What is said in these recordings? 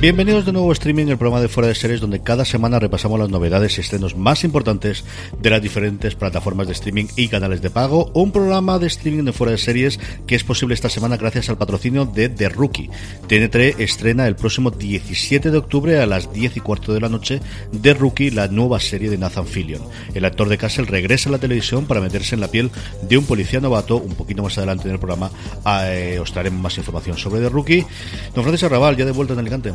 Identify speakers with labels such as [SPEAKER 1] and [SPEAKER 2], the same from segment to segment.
[SPEAKER 1] Bienvenidos de nuevo a Streaming, el programa de Fuera de Series, donde cada semana repasamos las novedades y estrenos más importantes de las diferentes plataformas de streaming y canales de pago. Un programa de streaming de Fuera de Series que es posible esta semana gracias al patrocinio de The Rookie. TNT estrena el próximo 17 de octubre a las 10 y cuarto de la noche The Rookie, la nueva serie de Nathan Fillion. El actor de Castle regresa a la televisión para meterse en la piel de un policía novato. Un poquito más adelante en el programa eh, os traeremos más información sobre The Rookie. Don Francisco Arrabal, ya de vuelta en Alicante.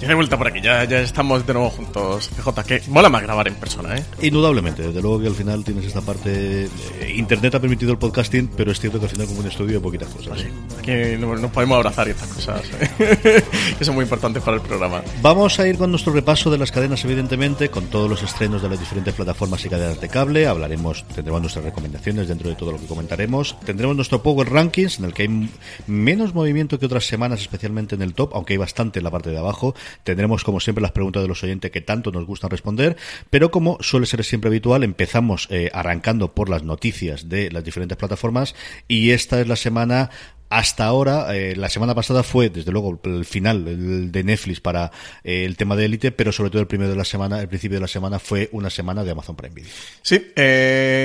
[SPEAKER 2] Ya de vuelta por aquí, ya, ya estamos de nuevo juntos, CJ, que mola más grabar en persona, ¿eh?
[SPEAKER 1] Indudablemente, desde luego que al final tienes esta parte... eh, Internet ha permitido el podcasting, pero es cierto que al final como un estudio hay poquitas cosas. ¿eh?
[SPEAKER 2] Aquí nos, podemos abrazar y estas cosas, ¿eh? que son muy importantes para el programa.
[SPEAKER 1] Vamos a ir con nuestro repaso de las cadenas, evidentemente, con todos los estrenos de las diferentes plataformas y cadenas de cable. Hablaremos, tendremos nuestras recomendaciones dentro de todo lo que comentaremos. Tendremos nuestro Power Rankings, en el que hay menos movimiento que otras semanas, especialmente en el top, aunque hay bastante en la parte de abajo. Tendremos, como siempre, las preguntas de los oyentes que tanto nos gusta responder. Pero como suele ser siempre habitual, empezamos eh, arrancando por las noticias de las diferentes plataformas. Y esta es la semana hasta ahora, eh, la semana pasada fue, desde luego, el final de Netflix para eh, el tema de Elite, pero sobre todo el primero de la semana, el principio de la semana fue una semana de Amazon Prime Video.
[SPEAKER 2] Sí,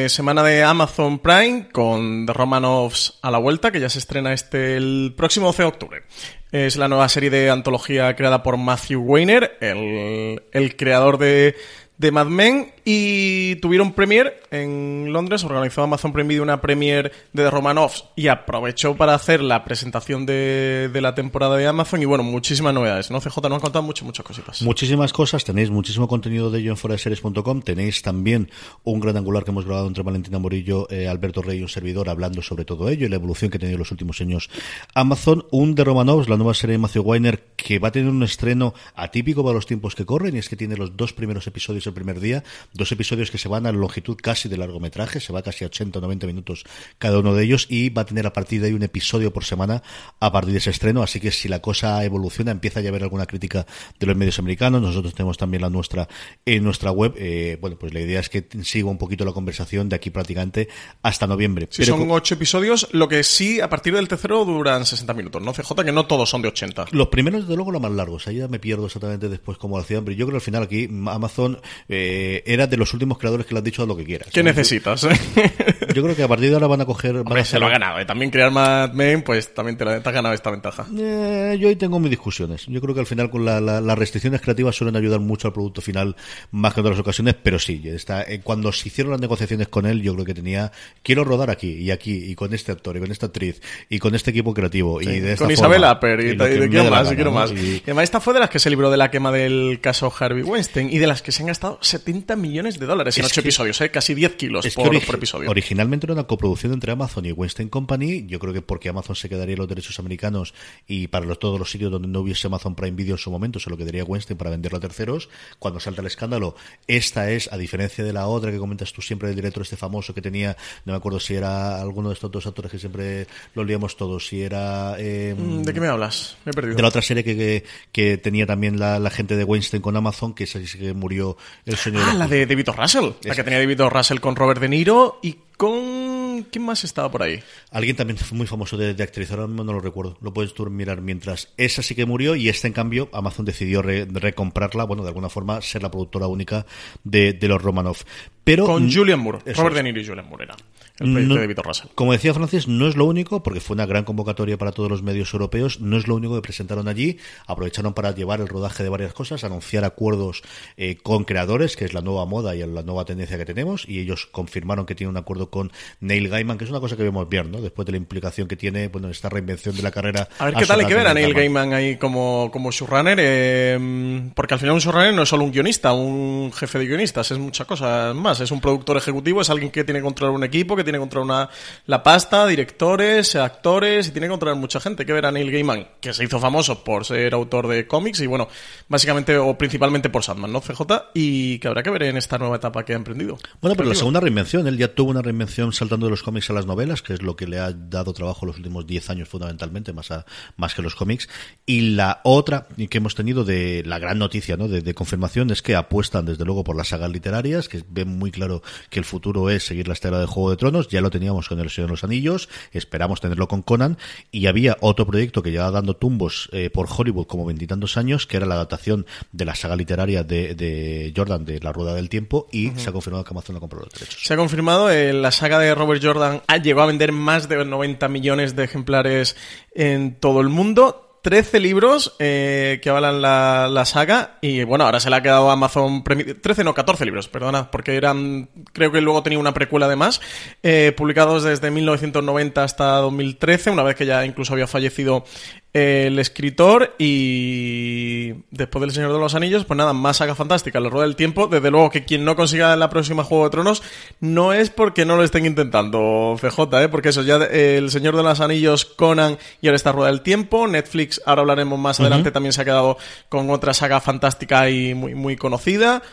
[SPEAKER 2] semana de Amazon Prime con The Romanovs a la vuelta, que ya se estrena este el próximo 12 de octubre. Es la nueva serie de antología creada por Matthew Weiner, el, el creador de, de Mad Men, y tuvieron premiere en Londres, organizó Amazon Prime Video una premiere de The Romanovs y aprovechó para hacer la presentación de, de la temporada de Amazon y bueno, muchísimas novedades, ¿no? CJ nos han contado muchas, muchas cositas.
[SPEAKER 1] Muchísimas cosas, tenéis muchísimo contenido de ello en foraseries.com, tenéis también un gran angular que hemos grabado entre Valentina Morillo, eh, Alberto Rey y un servidor hablando sobre todo ello y la evolución que ha tenido en los últimos años Amazon, un de Romanovs, la nueva serie de Matthew Weiner que va a tener un estreno atípico para los tiempos que corren y es que tiene los dos primeros episodios el primer día, dos episodios que se van a la longitud casi de largometraje, se va casi a 80 o 90 minutos cada uno de ellos y va a tener a partir de ahí un episodio por semana a partir de ese estreno, así que si la cosa evoluciona empieza ya a haber alguna crítica de los medios americanos, nosotros tenemos también la nuestra en nuestra web, eh, bueno pues la idea es que siga un poquito la conversación de aquí prácticamente hasta noviembre.
[SPEAKER 2] Sí, son ocho episodios, lo que sí, a partir del tercero duran 60 minutos, ¿no? CJ, que no todos son de 80.
[SPEAKER 1] Los primeros, desde luego, los más largos. Ahí ya me pierdo exactamente después cómo lo hacían. Pero yo creo que al final aquí Amazon eh, era de los últimos creadores que le han dicho lo que quieras.
[SPEAKER 2] ¿Qué necesitas? eh?
[SPEAKER 1] Yo creo que a partir de ahora van a coger. van a
[SPEAKER 2] se lo ha ganado. ¿eh? También crear Mad Men, pues también te, la- te has ganado esta ventaja.
[SPEAKER 1] Eh, yo ahí tengo mis discusiones. Yo creo que al final con la- la- las restricciones creativas suelen ayudar mucho al producto final más que en otras ocasiones, pero sí, está, eh, cuando se hicieron las negociaciones con él, yo creo que tenía, quiero rodar aquí y aquí y con este actor y con esta actriz y con este equipo creativo y de esta
[SPEAKER 2] Con
[SPEAKER 1] forma,
[SPEAKER 2] Isabel Apper y, y
[SPEAKER 1] que
[SPEAKER 2] de quiero más, y
[SPEAKER 1] gana,
[SPEAKER 2] quiero más.
[SPEAKER 1] Y-
[SPEAKER 2] Y además esta fue de las que se libró de la quema del caso Harvey Weinstein y de las que se han gastado 70 millones de dólares en
[SPEAKER 1] Es
[SPEAKER 2] ocho
[SPEAKER 1] que-
[SPEAKER 2] episodios, ¿eh? casi 10 kilos
[SPEAKER 1] que
[SPEAKER 2] por,
[SPEAKER 1] origi-
[SPEAKER 2] por episodio.
[SPEAKER 1] Originalmente era una coproducción entre Amazon y Weinstein Company. Yo creo que porque Amazon se quedaría los derechos americanos y para los, todos los sitios donde no hubiese Amazon Prime Video en su momento se lo quedaría Weinstein para venderlo a terceros. Cuando salta el escándalo, esta es, a diferencia de la otra que comentas tú siempre, del director este famoso que tenía, no me acuerdo si era alguno de estos dos actores que siempre lo liamos todos, si era... eh,
[SPEAKER 2] ¿De qué me hablas? Me he perdido.
[SPEAKER 1] de la otra serie que, que, que tenía también la, la gente de Weinstein con Amazon, que esa sí que murió el sueño de
[SPEAKER 2] Ah,
[SPEAKER 1] la
[SPEAKER 2] la de David O. Russell. La
[SPEAKER 1] Esa.
[SPEAKER 2] que tenía David O. Russell con Robert De Niro y con ¿quién, más estaba por ahí?
[SPEAKER 1] Alguien también fue muy famoso de, de actriz, ahora mismo no lo recuerdo. Lo puedes tú mirar mientras. Esa sí que murió y esta, en cambio, Amazon decidió re- recomprarla, bueno, de alguna forma, ser la productora única de, de los Romanov. Pero
[SPEAKER 2] Con Julian Moore. Robert
[SPEAKER 1] es.
[SPEAKER 2] De Niro y Julian Moore era el proyecto
[SPEAKER 1] No-
[SPEAKER 2] de Russell.
[SPEAKER 1] Como decía Francis, no es lo único, porque fue una gran convocatoria para todos los medios europeos, no es lo único que presentaron allí, aprovecharon para llevar el rodaje de varias cosas, anunciar acuerdos eh, con creadores, que es la nueva moda y la nueva tendencia que tenemos, y ellos confirmaron que tienen un acuerdo con Neil Gaiman, que es una cosa que vemos bien, ¿no? Después de la implicación que tiene, bueno, esta reinvención de la carrera.
[SPEAKER 2] A ver qué tal hay
[SPEAKER 1] absoluta
[SPEAKER 2] que ver
[SPEAKER 1] de
[SPEAKER 2] a Neil Gaiman ahí como, como showrunner, eh, porque al final un showrunner no es solo un guionista, un jefe de guionistas, es muchas cosas más. Es un productor ejecutivo, es alguien que tiene que controlar un equipo, que tiene que controlar una, la pasta, directores, actores, y tiene que controlar mucha gente. Que ver a Neil Gaiman, que se hizo famoso por ser autor de cómics y bueno, básicamente o principalmente por Sandman, ¿no? CJ, y que habrá que ver en esta nueva etapa que ha emprendido.
[SPEAKER 1] Bueno, pero la segunda reinvención, él ya tuvo una reinvención saltando de los cómics a las novelas, que es lo que le ha dado trabajo los últimos 10 años fundamentalmente, más, a- más que los cómics. Y la otra que hemos tenido de la gran noticia ¿no? de, de confirmación es que apuestan desde luego por las sagas literarias, que ven muy claro que el futuro es seguir la estela de Juego de Tronos, ya lo teníamos con El Señor de los Anillos, esperamos tenerlo con Conan, y había otro proyecto que llevaba dando tumbos eh, por Hollywood como veintitantos años, que era la adaptación de la saga literaria de, de Jordan, de La Rueda del Tiempo, y se ha confirmado que Amazon ha comprado los derechos.
[SPEAKER 2] Se ha confirmado, eh, la saga de Robert Jordan ha- llegó a vender más de 90 millones de ejemplares en todo el mundo. 13 libros eh, que avalan la, la saga y bueno, ahora se le ha quedado Amazon Prime- 13 no, 14 libros, perdona, porque eran, creo que luego tenía una precuela además, eh, publicados desde 1990 hasta 2013, una vez que ya incluso había fallecido el escritor y después del Señor de los Anillos, pues nada, más saga fantástica, la rueda del tiempo, desde luego que quien no consiga la próxima Juego de Tronos no es porque no lo estén intentando, CJ, ¿eh? porque eso ya eh, el Señor de los Anillos, Conan y ahora está rueda del tiempo, Netflix, ahora hablaremos más adelante, también se ha quedado con otra saga fantástica y muy, muy conocida,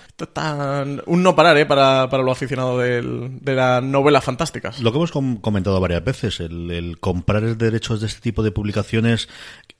[SPEAKER 2] un no parar ¿eh? para, para los aficionados del- de las novelas fantásticas.
[SPEAKER 1] Lo que hemos com- comentado varias veces, el, el comprar derechos de este tipo de publicaciones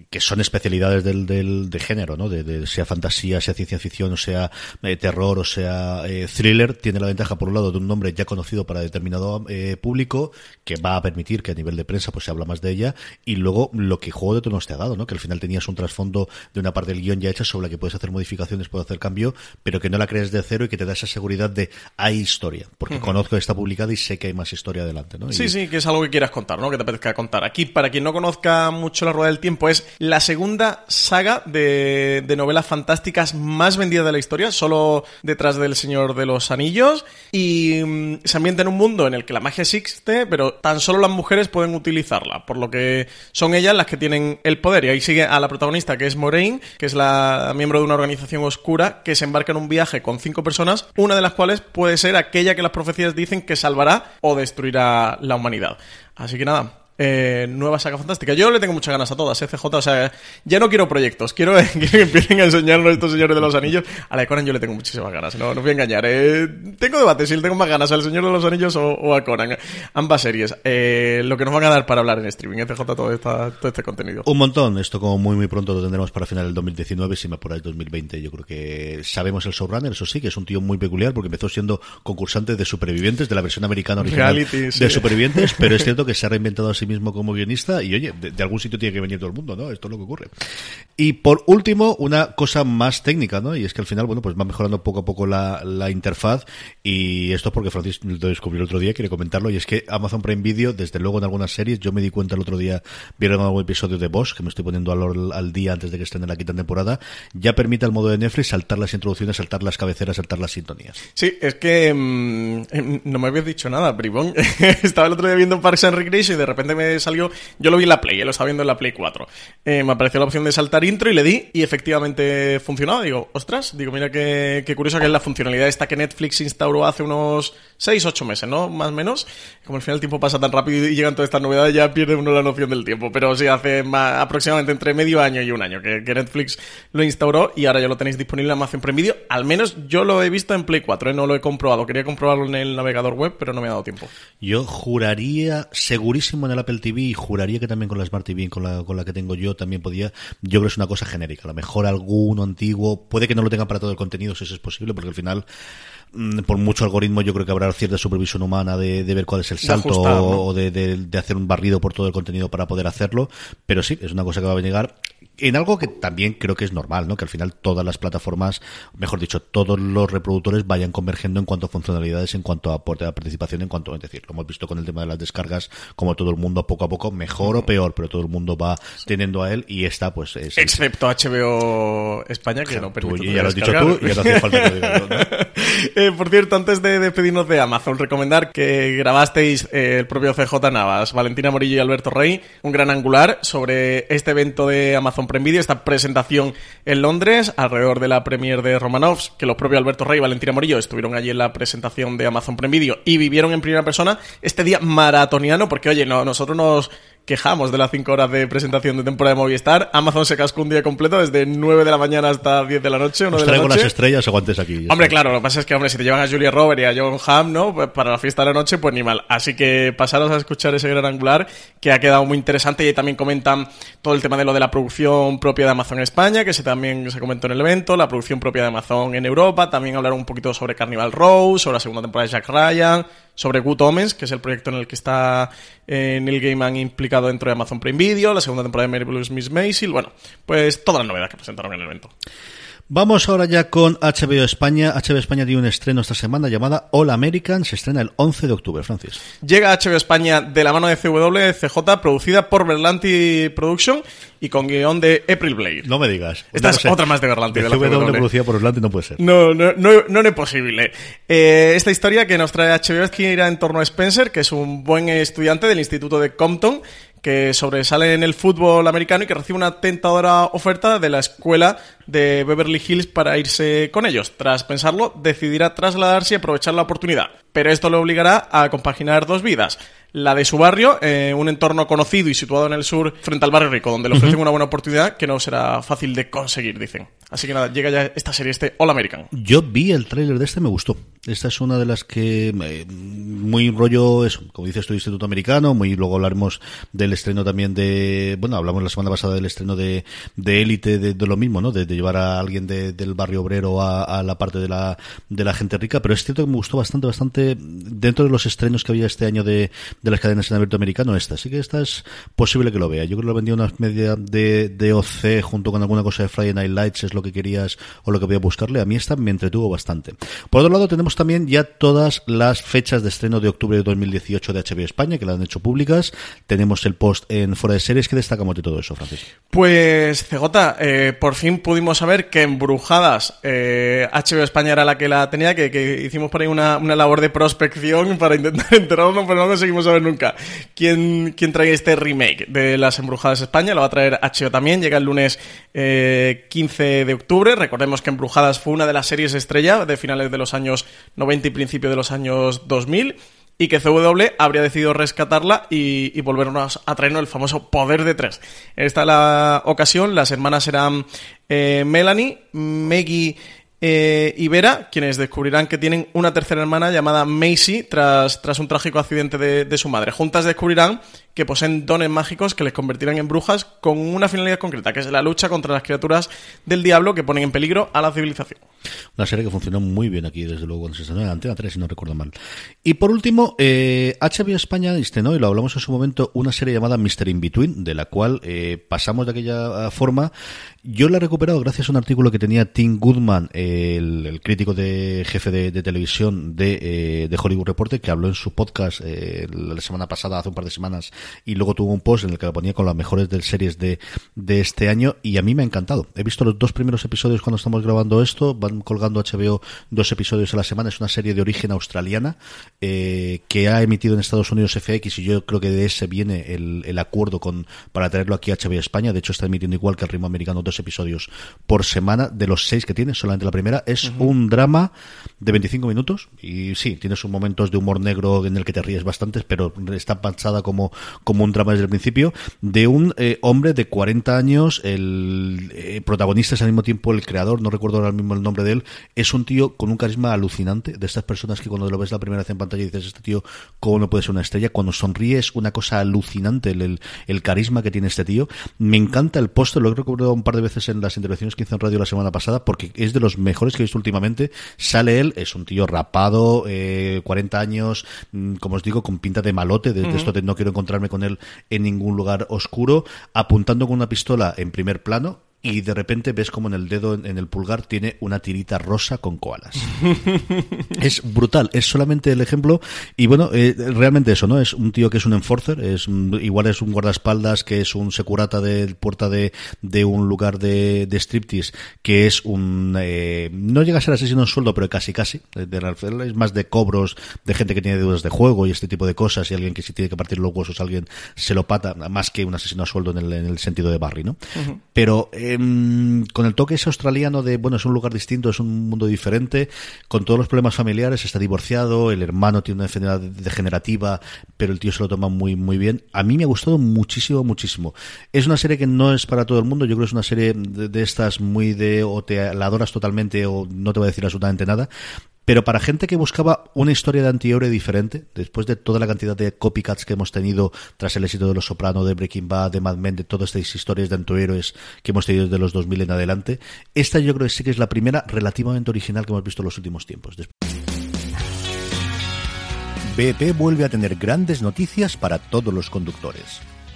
[SPEAKER 1] que son especialidades del, del de género, ¿no? De, de- sea fantasía, sea ciencia ficción, o sea eh, terror, o sea eh, thriller, tiene la ventaja por un lado de un nombre ya conocido para determinado eh, público que va a permitir que a nivel de prensa pues se habla más de ella y luego lo que Juego de Tronos te ha dado, ¿no? Que al final tenías un trasfondo de una parte del guion ya hecha sobre la que puedes hacer modificaciones, puedes hacer cambio, pero que no la crees de cero y que te da esa seguridad de hay historia, porque conozco esta publicada y sé que hay más historia adelante, ¿no?
[SPEAKER 2] Sí,
[SPEAKER 1] Y-
[SPEAKER 2] sí, que es algo que quieras contar, ¿no? Que te apetezca contar. Aquí, para quien no conozca mucho La Rueda del Tiempo, es la segunda saga de, de novelas fantásticas más vendida de la historia, solo detrás del Señor de los Anillos. Y mm, se ambienta en un mundo en el que la magia existe, pero tan solo las mujeres pueden utilizarla, por lo que son ellas las que tienen el poder. Y ahí sigue a la protagonista, que es Moraine, que es la miembro de una organización oscura que se embarca en un viaje con cinco personas, una de las cuales puede ser aquella que las profecías dicen que salvará o destruirá la humanidad. Así que nada. Eh, nueva saga fantástica. Yo le tengo muchas ganas a todas, CJ. O sea, ya no quiero proyectos. Quiero, quiero que empiecen a enseñarnos estos señores de los anillos. A la de Conan yo le tengo muchísimas ganas. No, no voy a engañar. eh. tengo debate si le tengo más ganas al Señor de los Anillos o, o a Conan. Ambas series. Eh, lo que nos van a dar para hablar en streaming, eh, CJ, todo, esta- todo este contenido.
[SPEAKER 1] Un montón, esto como muy muy pronto lo tendremos para final del 2019, si me apuráis 2020. Yo creo que sabemos el showrunner, eso sí, que es un tío muy peculiar porque empezó siendo concursante de Supervivientes, de la versión americana original
[SPEAKER 2] Reality, sí.
[SPEAKER 1] de Supervivientes, pero es cierto que se ha reinventado a sí mismo como guionista y oye, de, algún sitio tiene que venir todo el mundo, ¿no? Esto es lo que ocurre. Y por último, una cosa más técnica, ¿no? Y es que al final, bueno, pues va mejorando poco a poco la, interfaz y esto es porque Francis lo descubrió el otro día, quiere comentarlo, y es que Amazon Prime Video, desde luego en algunas series, yo me di cuenta el otro día, vieron algún episodio de Bosch, que me estoy poniendo al, al día antes de que estén en la quinta temporada, ya permite al modo de Netflix saltar las introducciones, saltar las cabeceras, saltar las sintonías.
[SPEAKER 2] Sí, es que mm, no me habías dicho nada, bribón. estaba el otro día viendo Parks and Recreation y de repente me salió, yo lo vi en la Play, eh, lo estaba viendo en la Play 4. Eh, me apareció la opción de saltar intro y le di y efectivamente funcionaba. Digo, ostras, digo, mira qué, qué curioso que es la funcionalidad esta que Netflix instauró hace unos 6, 8 meses, ¿no? Más o menos. Como al final el tiempo pasa tan rápido y llegan todas estas novedades, ya pierde uno la noción del tiempo. Pero sí, hace ma- aproximadamente entre medio año y un año que, que Netflix lo instauró y ahora ya lo tenéis disponible en Amazon Prime Video. Al menos yo lo he visto en Play 4, ¿eh? no lo he comprobado. Quería comprobarlo en el navegador web, pero no me ha dado tiempo.
[SPEAKER 1] Yo juraría segurísimo en el App Apple TV y juraría que también con la Smart TV, con la, con la que tengo yo, también podía. Yo creo que es una cosa genérica. A lo mejor alguno antiguo, puede que no lo tengan para todo el contenido, si eso es posible, porque al final mm, por mucho algoritmo yo creo que habrá cierta supervisión humana de, ver cuál es el salto o de, de, hacer un barrido por todo el contenido para poder hacerlo, pero sí, es una cosa que va a llegar en algo que también creo que es normal, ¿no? Que al final todas las plataformas, mejor dicho, todos los reproductores vayan convergiendo en cuanto a funcionalidades, en cuanto a aporte de participación, en cuanto, es decir, lo hemos visto con el tema de las descargas, como todo el mundo poco a poco, mejor o peor, pero todo el mundo va teniendo a él y está, pues es...
[SPEAKER 2] Excepto HBO España, que no permite
[SPEAKER 1] Ya lo has dicho tú y ya no hace falta que diga
[SPEAKER 2] eh, Por cierto, antes de despedirnos de Amazon, recomendar que grabasteis eh, el propio CJ Navas, Valentina Morillo y Alberto Rey, un gran angular sobre este evento de Amazon Prime Video, esta presentación en Londres, alrededor de la premier de Romanovs, que los propios Alberto Rey y Valentina Morillo estuvieron allí en la presentación de Amazon Prime Video y vivieron en primera persona este día maratoniano, porque oye, no, nosotros nos quejamos de las 5 horas de presentación de temporada de Movistar. Amazon se cascó un día completo desde 9 de la mañana hasta 10 de la noche. Os
[SPEAKER 1] traigo las estrellas o guantes aquí.
[SPEAKER 2] Hombre, claro, lo que pasa es que, hombre, si te llevan a Julia Robert y a John Hamm, ¿no? Pues para la fiesta de la noche, pues ni mal. Así que pasaros a escuchar ese gran angular que ha quedado muy interesante y ahí también comentan todo el tema de lo de la producción propia de Amazon en España, que se también se comentó en el evento, la producción propia de Amazon en Europa, también hablaron un poquito sobre Carnival Row, sobre la segunda temporada de Jack Ryan, sobre Good Omens, que es el proyecto en el que está eh, Neil Gaiman implicado dentro de Amazon Prime Video, la segunda temporada de Marvelous Miss Maisel, bueno, pues todas las novedades que presentaron en el evento.
[SPEAKER 1] Vamos ahora ya con HBO España. HBO España tiene un estreno esta semana llamada All American. Se estrena el 11 de octubre, Francis.
[SPEAKER 2] Llega HBO España de la mano de CW, CJ, producida por Berlanti Production y con guion de April Blade.
[SPEAKER 1] No me digas.
[SPEAKER 2] Esta es otra más de Berlanti.
[SPEAKER 1] De, CW, producida por Berlanti no puede ser.
[SPEAKER 2] No, no, no, no, es posible. Eh, esta historia que nos trae HBO es que irá en torno a Spencer, que es un buen estudiante del Instituto de Compton que sobresale en el fútbol americano y que recibe una tentadora oferta de la escuela de Beverly Hills para irse con ellos. Tras pensarlo, decidirá trasladarse y aprovechar la oportunidad. Pero esto le obligará a compaginar dos vidas la de su barrio, eh, un entorno conocido y situado en el sur frente al barrio rico, donde le ofrecen una buena oportunidad que no será fácil de conseguir, dicen. Así que nada, llega ya esta serie, este All American.
[SPEAKER 1] Yo vi el tráiler de este, me gustó. Esta es una de las que eh, muy rollo, eso, como dices tu Instituto Americano, muy luego hablaremos del estreno también de, bueno, hablamos la semana pasada del estreno de Élite, de, de, lo mismo, ¿no? De, llevar a alguien del barrio obrero a, la parte de la, de la gente rica, pero es cierto que me gustó bastante, bastante dentro de los estrenos que había este año de de las cadenas en abierto americano esta. Así que esta es posible que lo vea. Yo creo que lo vendía una media de, de OC junto con alguna cosa de Friday Night Lights, es lo que querías o lo que voy a buscarle. A mí esta me entretuvo bastante. Por otro lado, tenemos también ya todas las fechas de estreno de octubre de 2018 de HBO España, que la han hecho públicas. Tenemos el post en Fuera de Series. ¿Qué destacamos de todo eso, Francis?
[SPEAKER 2] Pues, CJ, eh, por fin pudimos saber que Embrujadas eh, HBO España era la que la tenía, que, hicimos por ahí una, una labor de prospección para intentar enterarnos, pero no conseguimos saber nunca quién, quién trae este remake de Las Embrujadas España. Lo va a traer HBO también. Llega el lunes 15 eh, de octubre. Recordemos que Embrujadas fue una de las series estrella de finales de los años 90 y principio de los años 2000 y que CW habría decidido rescatarla y, volvernos a traernos el famoso poder de tres. En esta la ocasión, las hermanas serán eh, Melanie, Maggie eh, y Vera, quienes descubrirán que tienen una tercera hermana llamada Macy tras, tras un trágico accidente de, de su madre. Juntas descubrirán que poseen dones mágicos que les convertirán en brujas con una finalidad concreta, que es la lucha contra las criaturas del diablo que ponen en peligro a la civilización.
[SPEAKER 1] Una serie que funcionó muy bien aquí, desde luego, cuando se estrenó en Antena 3, si no recuerdo mal. Y por último, eh, HBO España y lo hablamos en su momento, una serie llamada Mr. In Between, de la cual eh, pasamos de aquella forma. Yo la he recuperado gracias a un artículo que tenía Tim Goodman, el, crítico de jefe de, televisión de, eh, de, Hollywood Reporter, que habló en su podcast eh, la semana pasada, hace un par de semanas, y luego tuvo un post en el que lo ponía con las mejores del series de, de este año, y a mí me ha encantado. He visto los dos primeros episodios cuando estamos grabando esto, van colgando HBO dos episodios a la semana, es una serie de origen australiana eh, que ha emitido en Estados Unidos FX y yo creo que de ese viene el, el acuerdo con para traerlo aquí a HBO España, de hecho está emitiendo igual que el ritmo americano dos episodios por semana, de los seis que tiene, solamente la primera, es un drama de 25 minutos y sí, tiene sus momentos de humor negro en el que te ríes bastante, pero está pensada como, como un drama desde el principio, de un eh, hombre de 40 años, el eh, protagonista es al mismo tiempo el creador, no recuerdo ahora mismo el nombre de él, es un tío con un carisma alucinante, de estas personas que cuando lo ves la primera vez en pantalla dices, este tío, ¿cómo no puede ser una estrella? Cuando sonríe es una cosa alucinante el, el, carisma que tiene este tío. Me encanta el póster, lo he recordado un par de veces en las intervenciones que hizo en radio la semana pasada, porque es de los mejores que he visto últimamente. Sale él, es un tío rapado, eh, 40 años, mm, como os digo, con pinta de malote, de, esto de no quiero con él en ningún lugar oscuro, apuntando con una pistola en primer plano, y de repente ves como en el dedo, en el pulgar, tiene una tirita rosa con koalas. es brutal, es solamente el ejemplo. Y bueno, eh, realmente eso, ¿no? Es un tío que es un enforcer, es igual es un guardaespaldas, que es un securata de puerta de, de un lugar de, de striptease, que es un. Eh, no llega a ser asesino en sueldo, pero casi casi. es más de cobros de gente que tiene deudas de juego y este tipo de cosas, y alguien que si tiene que partir los huesos, alguien se lo pata, más que un asesino a sueldo en el, en el sentido de Barry, ¿no? Pero. Em, con el toque ese australiano de, bueno, es un lugar distinto, es un mundo diferente, con todos los problemas familiares, está divorciado, el hermano tiene una enfermedad degenerativa, pero el tío se lo toma muy, muy bien. A mí me ha gustado muchísimo, muchísimo. Es una serie que no es para todo el mundo, yo creo que es una serie de, estas muy de, o te la adoras totalmente o no te voy a decir absolutamente nada, pero para gente que buscaba una historia de antihéroe diferente, después de toda la cantidad de copycats que hemos tenido tras el éxito de Los Soprano, de Breaking Bad, de Mad Men, de todas estas historias de antihéroes que hemos tenido desde los 2000 en adelante, esta yo creo que sí que es la primera relativamente original que hemos visto en los últimos tiempos.
[SPEAKER 3] BP vuelve a tener grandes noticias para todos los conductores.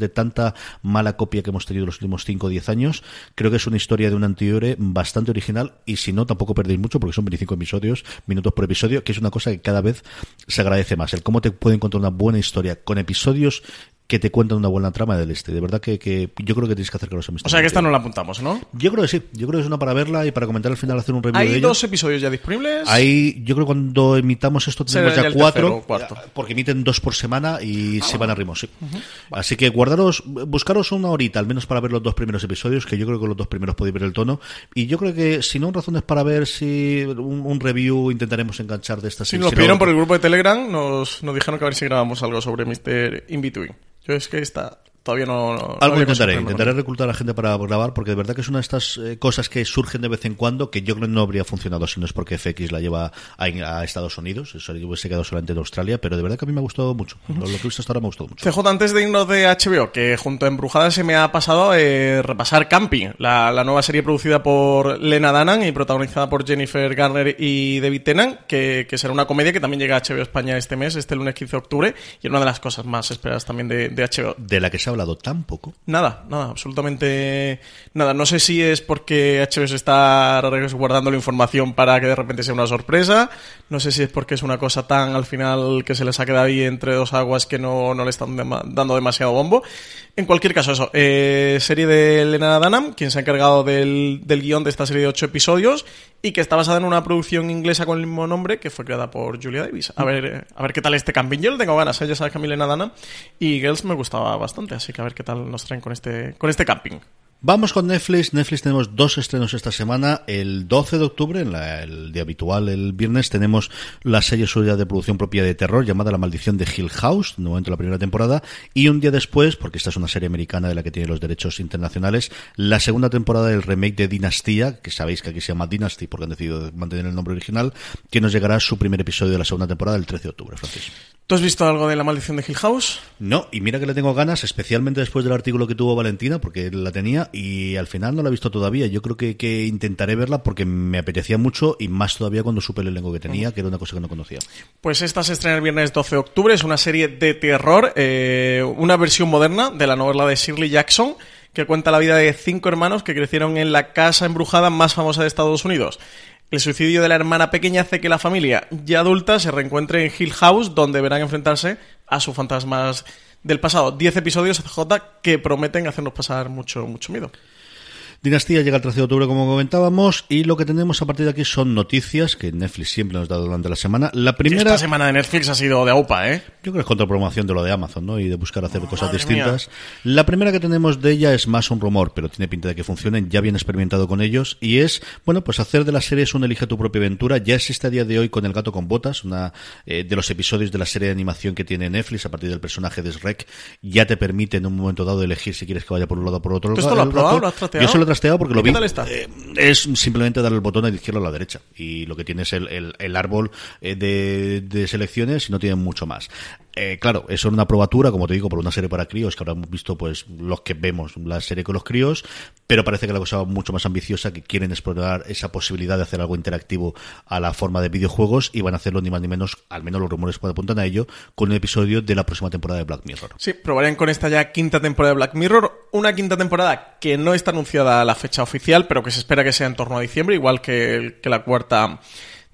[SPEAKER 1] De tanta mala copia que hemos tenido los últimos 5 o 10 años, creo que es una historia de un antihéroe bastante original y si no, tampoco perdéis mucho porque son 25 episodios, minutos por episodio, que es una cosa que cada vez se agradece más. El cómo te puede encontrar una buena historia con episodios que te cuentan una buena trama del este. De verdad que, que yo creo que tienes que acercaros a
[SPEAKER 2] O sea que esta no la apuntamos, ¿no?
[SPEAKER 1] Yo creo que sí. Yo creo que es una para verla y para comentar al final, hacer un review
[SPEAKER 2] ¿Hay
[SPEAKER 1] de
[SPEAKER 2] dos episodios ya disponibles?
[SPEAKER 1] Hay, yo creo que cuando emitamos esto tenemos ya cuatro.
[SPEAKER 2] Cuarto.
[SPEAKER 1] Porque emiten dos por semana y ah, se van a ritmo, sí. Así que guardaros, buscaros una horita al menos para ver los dos primeros episodios, que yo creo que los dos primeros podéis ver el tono. Y yo creo que si no, razones para ver si un, review intentaremos enganchar de esta
[SPEAKER 2] serie. Si nos pidieron por el grupo de Telegram, nos, nos dijeron que a ver si grabamos algo sobre Mr. In Between. Yo es que está todavía no.
[SPEAKER 1] Algo intentaré, intentaré reclutar a la gente para grabar, porque de verdad que es una de estas eh, cosas que surgen de vez en cuando que yo creo que no habría funcionado si no es porque FX la lleva a, Estados Unidos, eso hubiese quedado solamente en Australia, pero de verdad que a mí me ha gustado mucho. Lo, que he visto hasta ahora me ha gustado mucho.
[SPEAKER 2] CJ, antes de irnos de HBO, que junto a Embrujada se me ha pasado eh, repasar Camping, la, nueva serie producida por Lena Danan y protagonizada por Jennifer Garner y David Tennant, que, será una comedia que también llega a HBO España este mes, este lunes 15 de octubre, y es una de las cosas más esperadas también de, de HBO.
[SPEAKER 1] De la que se ha hablado tan poco.
[SPEAKER 2] Nada, nada, absolutamente nada. No sé si es porque HBO está guardando la información para que de repente sea una sorpresa. No sé si es porque es una cosa tan al final que se les ha quedado ahí entre dos aguas que no, le están dando demasiado bombo. En cualquier caso, eso. Eh, serie de Elena Dunham, quien se ha encargado del, del guion de esta serie de ocho episodios y que está basada en una producción inglesa con el mismo nombre que fue creada por Julia Davis. A ver, a ver qué tal este camping. Yo le tengo ganas, ¿eh? ya sabes que a mí Elena Dunham y Girls me gustaba bastante, así que a ver qué tal nos traen con este, con este camping.
[SPEAKER 1] Vamos con Netflix. Netflix tenemos dos estrenos esta semana. El 12 de octubre, en el día habitual, el viernes, tenemos la serie suya de producción propia de terror llamada La Maldición de Hill House, de momento la primera temporada. Y un día después, porque esta es una serie americana de la que tiene los derechos internacionales, la segunda temporada del remake de Dinastía, que sabéis que aquí se llama Dynasty porque han decidido mantener el nombre original, que nos llegará su primer episodio de la segunda temporada el 13 de octubre, Francis.
[SPEAKER 2] ¿Tú has visto algo de La Maldición de Hill House?
[SPEAKER 1] No, y mira que le tengo ganas, especialmente después del artículo que tuvo Valentina, porque la tenía y al final no la he visto todavía. Yo creo que, intentaré verla porque me apetecía mucho y más todavía cuando supe el elenco que tenía, que era una cosa que no conocía.
[SPEAKER 2] Pues esta se estrena el viernes 12 de octubre, es una serie de terror, eh, una versión moderna de la novela de Shirley Jackson que cuenta la vida de cinco hermanos que crecieron en la casa embrujada más famosa de Estados Unidos. El suicidio de la hermana pequeña hace que la familia ya adulta se reencuentre en Hill House, donde verán enfrentarse a sus fantasmas del pasado. Diez episodios CJ que prometen hacernos pasar mucho, mucho miedo.
[SPEAKER 1] Dinastía llega el 13 de octubre, como comentábamos, y lo que tenemos a partir de aquí son noticias que Netflix siempre nos da durante la semana. La primera.
[SPEAKER 2] Esta semana de Netflix ha sido de AUPA, ¿eh?
[SPEAKER 1] Yo creo que es contrapromoción de lo de Amazon, ¿no? Y de buscar hacer cosas distintas. La primera que tenemos de ella es más un rumor, pero tiene pinta de que funcionen. Ya bien experimentado con ellos. Y es, bueno, pues hacer de las series un Elige tu propia aventura. Ya existe a día de hoy con El gato con botas, una eh, de los episodios de la serie de animación que tiene Netflix a partir del personaje de Shrek. Ya te permite en un momento dado elegir si quieres que vaya por un lado o por otro lado.
[SPEAKER 2] ¿Esto lo has probado? ¿Lo has trasteado?
[SPEAKER 1] Yo se lo porque lo vi.
[SPEAKER 2] Eh,
[SPEAKER 1] es simplemente dar el botón de izquierda a la derecha. Y lo que tiene es el, el, árbol eh, de, de, selecciones y no tiene mucho más. Eh, claro, eso es una probatura, como te digo, por una serie para críos, que habrán visto pues los que vemos la serie con los críos, pero parece que la cosa va mucho más ambiciosa, que quieren explorar esa posibilidad de hacer algo interactivo a la forma de videojuegos y van a hacerlo ni más ni menos, al menos los rumores apuntan a ello, con un episodio de la próxima temporada de Black Mirror.
[SPEAKER 2] Sí, probarían con esta ya quinta temporada de Black Mirror, una quinta temporada que no está anunciada a la fecha oficial, pero que se espera que sea en torno a diciembre, igual que la cuarta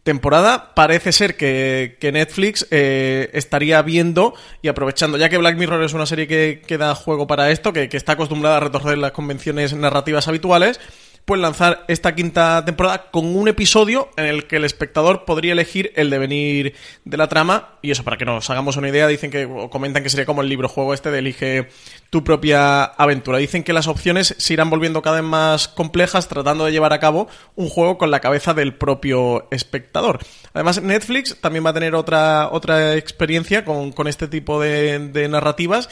[SPEAKER 2] temporada. Parece ser que, Netflix eh, estaría viendo y aprovechando, ya que Black Mirror es una serie que, que da juego para esto, que, que está acostumbrada a retorcer las convenciones narrativas habituales, pues lanzar esta quinta temporada con un episodio en el que el espectador podría elegir el devenir de la trama. Y eso, para que nos hagamos una idea, dicen que, o comentan que sería como el libro juego este de Elige tu propia aventura. Dicen que las opciones se irán volviendo cada vez más complejas tratando de llevar a cabo un juego con la cabeza del propio espectador. Además, Netflix también va a tener otra, otra experiencia con, con este tipo de, de narrativas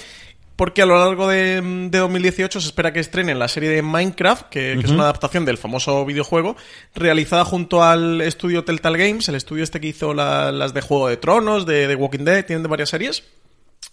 [SPEAKER 2] porque a lo largo de, 2018 se espera que estrenen la serie de Minecraft, que, es una adaptación del famoso videojuego, realizada junto al estudio Telltale Games, el estudio este que hizo las de Juego de Tronos, de, de Walking Dead, tienen de varias series.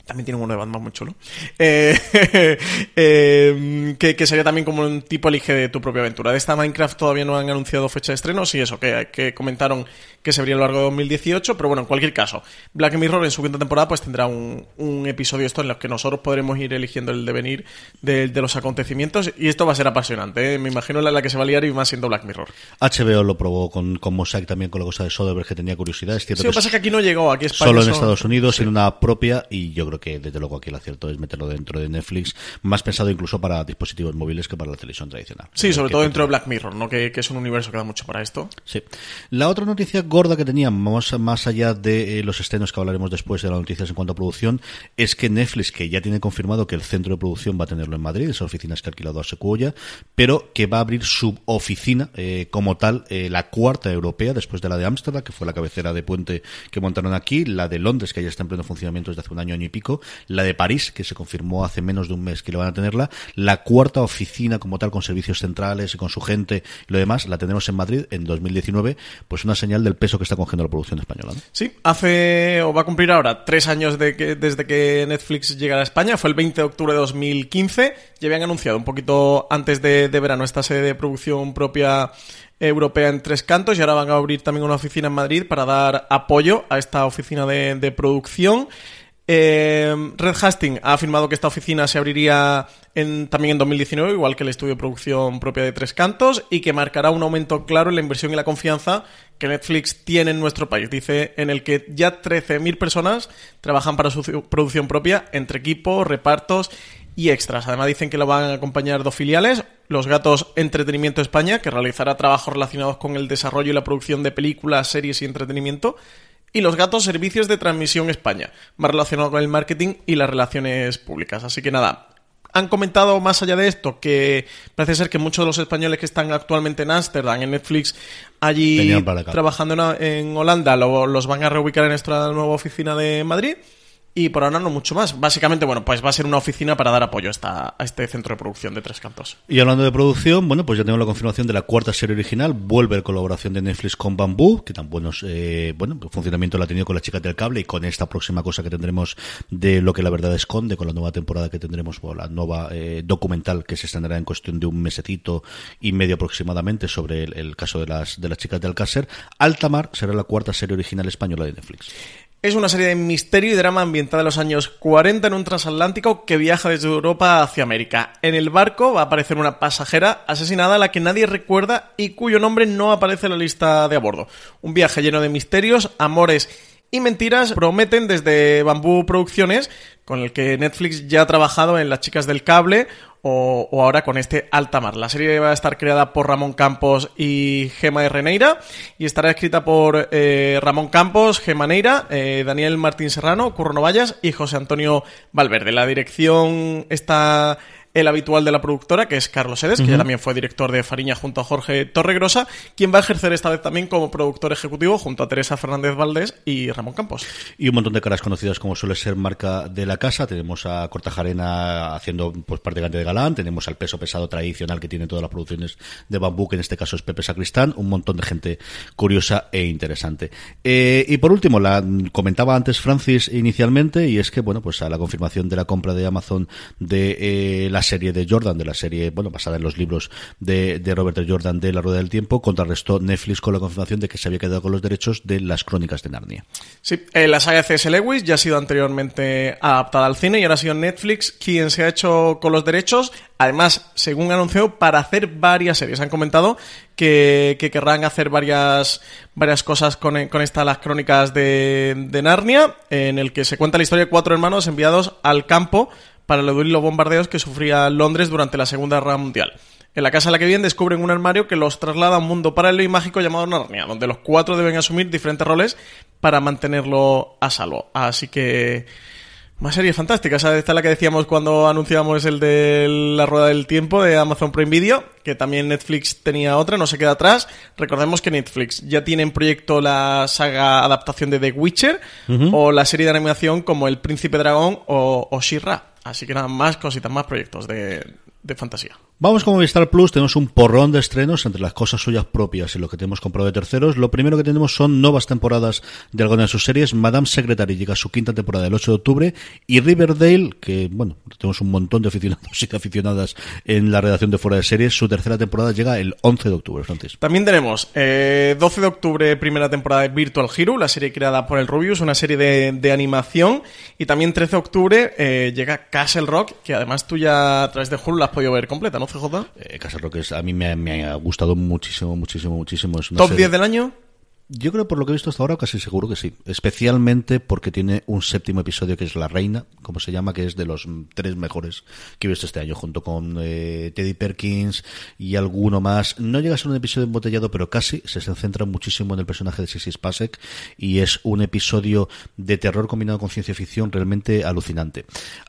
[SPEAKER 2] También tiene uno de Batman muy chulo. Eh, eh, que, sería también como un tipo elige de tu propia aventura. De esta Minecraft todavía no han anunciado fecha de estreno, sí, eso, que, que comentaron que se vería a lo largo de 2018, pero bueno, en cualquier caso, Black Mirror en su quinta temporada pues tendrá un, episodio esto en el que nosotros podremos ir eligiendo el devenir de, los acontecimientos y esto va a ser apasionante, ¿eh? me imagino la, la, que se va a liar y más siendo Black Mirror.
[SPEAKER 1] HBO lo probó con, con Mosaic también con la cosa de Soderbergh que tenía curiosidad. Es
[SPEAKER 2] cierto sí, lo que pasa es que aquí no llegó, aquí.
[SPEAKER 1] Solo en Estados Unidos, en una propia y yo creo que desde luego aquí el acierto es meterlo dentro de Netflix, más pensado incluso para dispositivos móviles que para la televisión tradicional.
[SPEAKER 2] Sí, sobre todo dentro de Black Mirror, ¿no? Que, es un universo que da mucho para esto.
[SPEAKER 1] Sí. La otra noticia gorda que teníamos, más allá de eh, los estrenos que hablaremos después de las noticias en cuanto a producción, es que Netflix, que ya tiene confirmado que el centro de producción va a tenerlo en Madrid, esas oficinas que ha alquilado a Secuoya, pero que va a abrir su oficina eh, como tal, eh, la cuarta europea, después de la de Ámsterdam, que fue la cabecera de puente que montaron aquí, la de Londres, que ya está en pleno funcionamiento desde hace un año, año y pico, la de París, que se confirmó hace menos de un mes que le van a tenerla, la cuarta oficina como tal con servicios centrales y con su gente y lo demás, la tenemos en Madrid en 2019, pues una señal del peso que está cogiendo la producción española.
[SPEAKER 2] Sí, hace o va a cumplir ahora tres años de que, desde que Netflix llegara a España, fue el 20 de octubre de 2015, ya habían anunciado un poquito antes de, verano esta sede de producción propia europea en tres cantos y ahora van a abrir también una oficina en Madrid para dar apoyo a esta oficina de producción. Eh, Red Hastings ha afirmado que esta oficina se abriría también en 2019, igual que el estudio de producción propia de Tres Cantos, y que marcará un aumento claro en la inversión y la confianza que Netflix tiene en nuestro país. Dice en el que ya 13.000 personas trabajan para su producción propia, entre equipos, repartos y extras. Además dicen que lo van a acompañar dos filiales, Los Gatos Entretenimiento España, que realizará trabajos relacionados con el desarrollo y la producción de películas, series y entretenimiento, y los gatos servicios de transmisión España, más relacionado con el marketing y las relaciones públicas. Así que nada, Han comentado más allá de esto que parece ser que muchos de los españoles que están actualmente en Ámsterdam, en Netflix, allí trabajando en, Holanda, los van a reubicar en esta nueva oficina de Madrid. Y por ahora no mucho más. Básicamente, bueno, pues va a ser una oficina para dar apoyo a, a este centro de producción de Tres Cantos.
[SPEAKER 1] Y hablando de producción, bueno, pues ya tenemos la confirmación de la cuarta serie original. Vuelve la colaboración de Netflix con Bamboo, que tan buenos, eh, bueno, funcionamiento la ha tenido con las chicas del cable y con esta próxima cosa que tendremos de lo que la verdad esconde, con la nueva temporada que tendremos, o la nueva eh, documental que se estrenará en cuestión de un mesecito y medio aproximadamente sobre el, caso de las, de las chicas del Alcácer. Altamar será la cuarta serie original española de Netflix.
[SPEAKER 2] Es una serie de misterio y drama ambientada en los años 40 en un transatlántico que viaja desde Europa hacia América. En el barco va a aparecer una pasajera asesinada a la que nadie recuerda y cuyo nombre no aparece en la lista de a bordo. Un viaje lleno de misterios, amores y mentiras prometen desde Bambú Producciones, con el que Netflix ya ha trabajado en Las Chicas del Cable o, ahora con este Altamar. La serie va a estar creada por Ramón Campos y Gema de Reneira y estará escrita por eh, Ramón Campos, Gema Neira, eh, Daniel Martín Serrano, Curro Novallas y José Antonio Valverde. La dirección está el habitual de la productora, que es Carlos Edes, que ya también fue director de Fariña junto a Jorge Torregrosa, quien va a ejercer esta vez también como productor ejecutivo junto a Teresa Fernández Valdés y Ramón Campos.
[SPEAKER 1] Y un montón de caras conocidas como suele ser marca de la casa. Tenemos a Cortajarena haciendo pues parte de Galán, tenemos al peso pesado tradicional que tiene todas las producciones de Bambú, que en este caso es Pepe Sacristán, un montón de gente curiosa e interesante. Eh, y por último, la comentaba antes Francis inicialmente, y es que, bueno, pues a la confirmación de la compra de Amazon de eh, la serie de Jordan, de la serie, bueno, basada en los libros de, de Robert Jordan de La Rueda del Tiempo, contrarrestó Netflix con la confirmación de que se había quedado con los derechos de las crónicas de Narnia.
[SPEAKER 2] Sí, eh, la saga C.S. Lewis ya ha sido anteriormente adaptada al cine y ahora ha sido Netflix quien se ha hecho con los derechos. Además, según anunció, para hacer varias series. Han comentado que, querrán hacer varias, varias cosas con, con estas las crónicas de, de Narnia, en el que se cuenta la historia de cuatro hermanos enviados al campo para eludir los bombardeos que sufría Londres durante la Segunda Guerra Mundial. En la casa en la que viven descubren un armario que los traslada a un mundo paralelo y mágico llamado Narnia, donde los cuatro deben asumir diferentes roles para mantenerlo a salvo. Así que... Más serie fantástica. Esta es la que decíamos cuando anunciamos el de la rueda del tiempo de Amazon Prime Video, que también Netflix tenía otra, no se queda atrás. Recordemos que Netflix ya tiene en proyecto la saga adaptación de The Witcher o la serie de animación como El Príncipe Dragón o, o She-Ra. Así que nada, más cositas, más proyectos de, de fantasía.
[SPEAKER 1] Vamos con Movistar Plus, tenemos un porrón de estrenos entre las cosas suyas propias y lo que tenemos comprado de terceros. Lo primero que tenemos son nuevas temporadas de algunas de sus series. Madame Secretary llega a su quinta temporada el 8 de octubre y Riverdale, que bueno, tenemos un montón de aficionados y aficionadas en la redacción de Fuera de Series, su tercera temporada llega el 11 de octubre, Francis.
[SPEAKER 2] También tenemos eh, 12 de octubre, primera temporada de Virtual Hero, la serie creada por el Rubius, una serie de, animación. Y también 13 de octubre eh, llega Castle Rock, que además tú ya a través de Hulu la has podido ver completa, ¿no, CJ?
[SPEAKER 1] Eh, Castle Rock es, a mí me, me, ha gustado muchísimo, muchísimo, muchísimo. Es
[SPEAKER 2] ¿Top 10 del año?
[SPEAKER 1] Yo creo, por lo que he visto hasta ahora, casi seguro que sí. Especialmente porque tiene un séptimo episodio que es La Reina, como se llama, que es de los tres mejores que he visto este año, junto con eh, Teddy Perkins y alguno más. No llega a ser un episodio embotellado, pero casi. Se centra muchísimo en el personaje de Sissy Spacek y es un episodio de terror combinado con ciencia ficción realmente alucinante.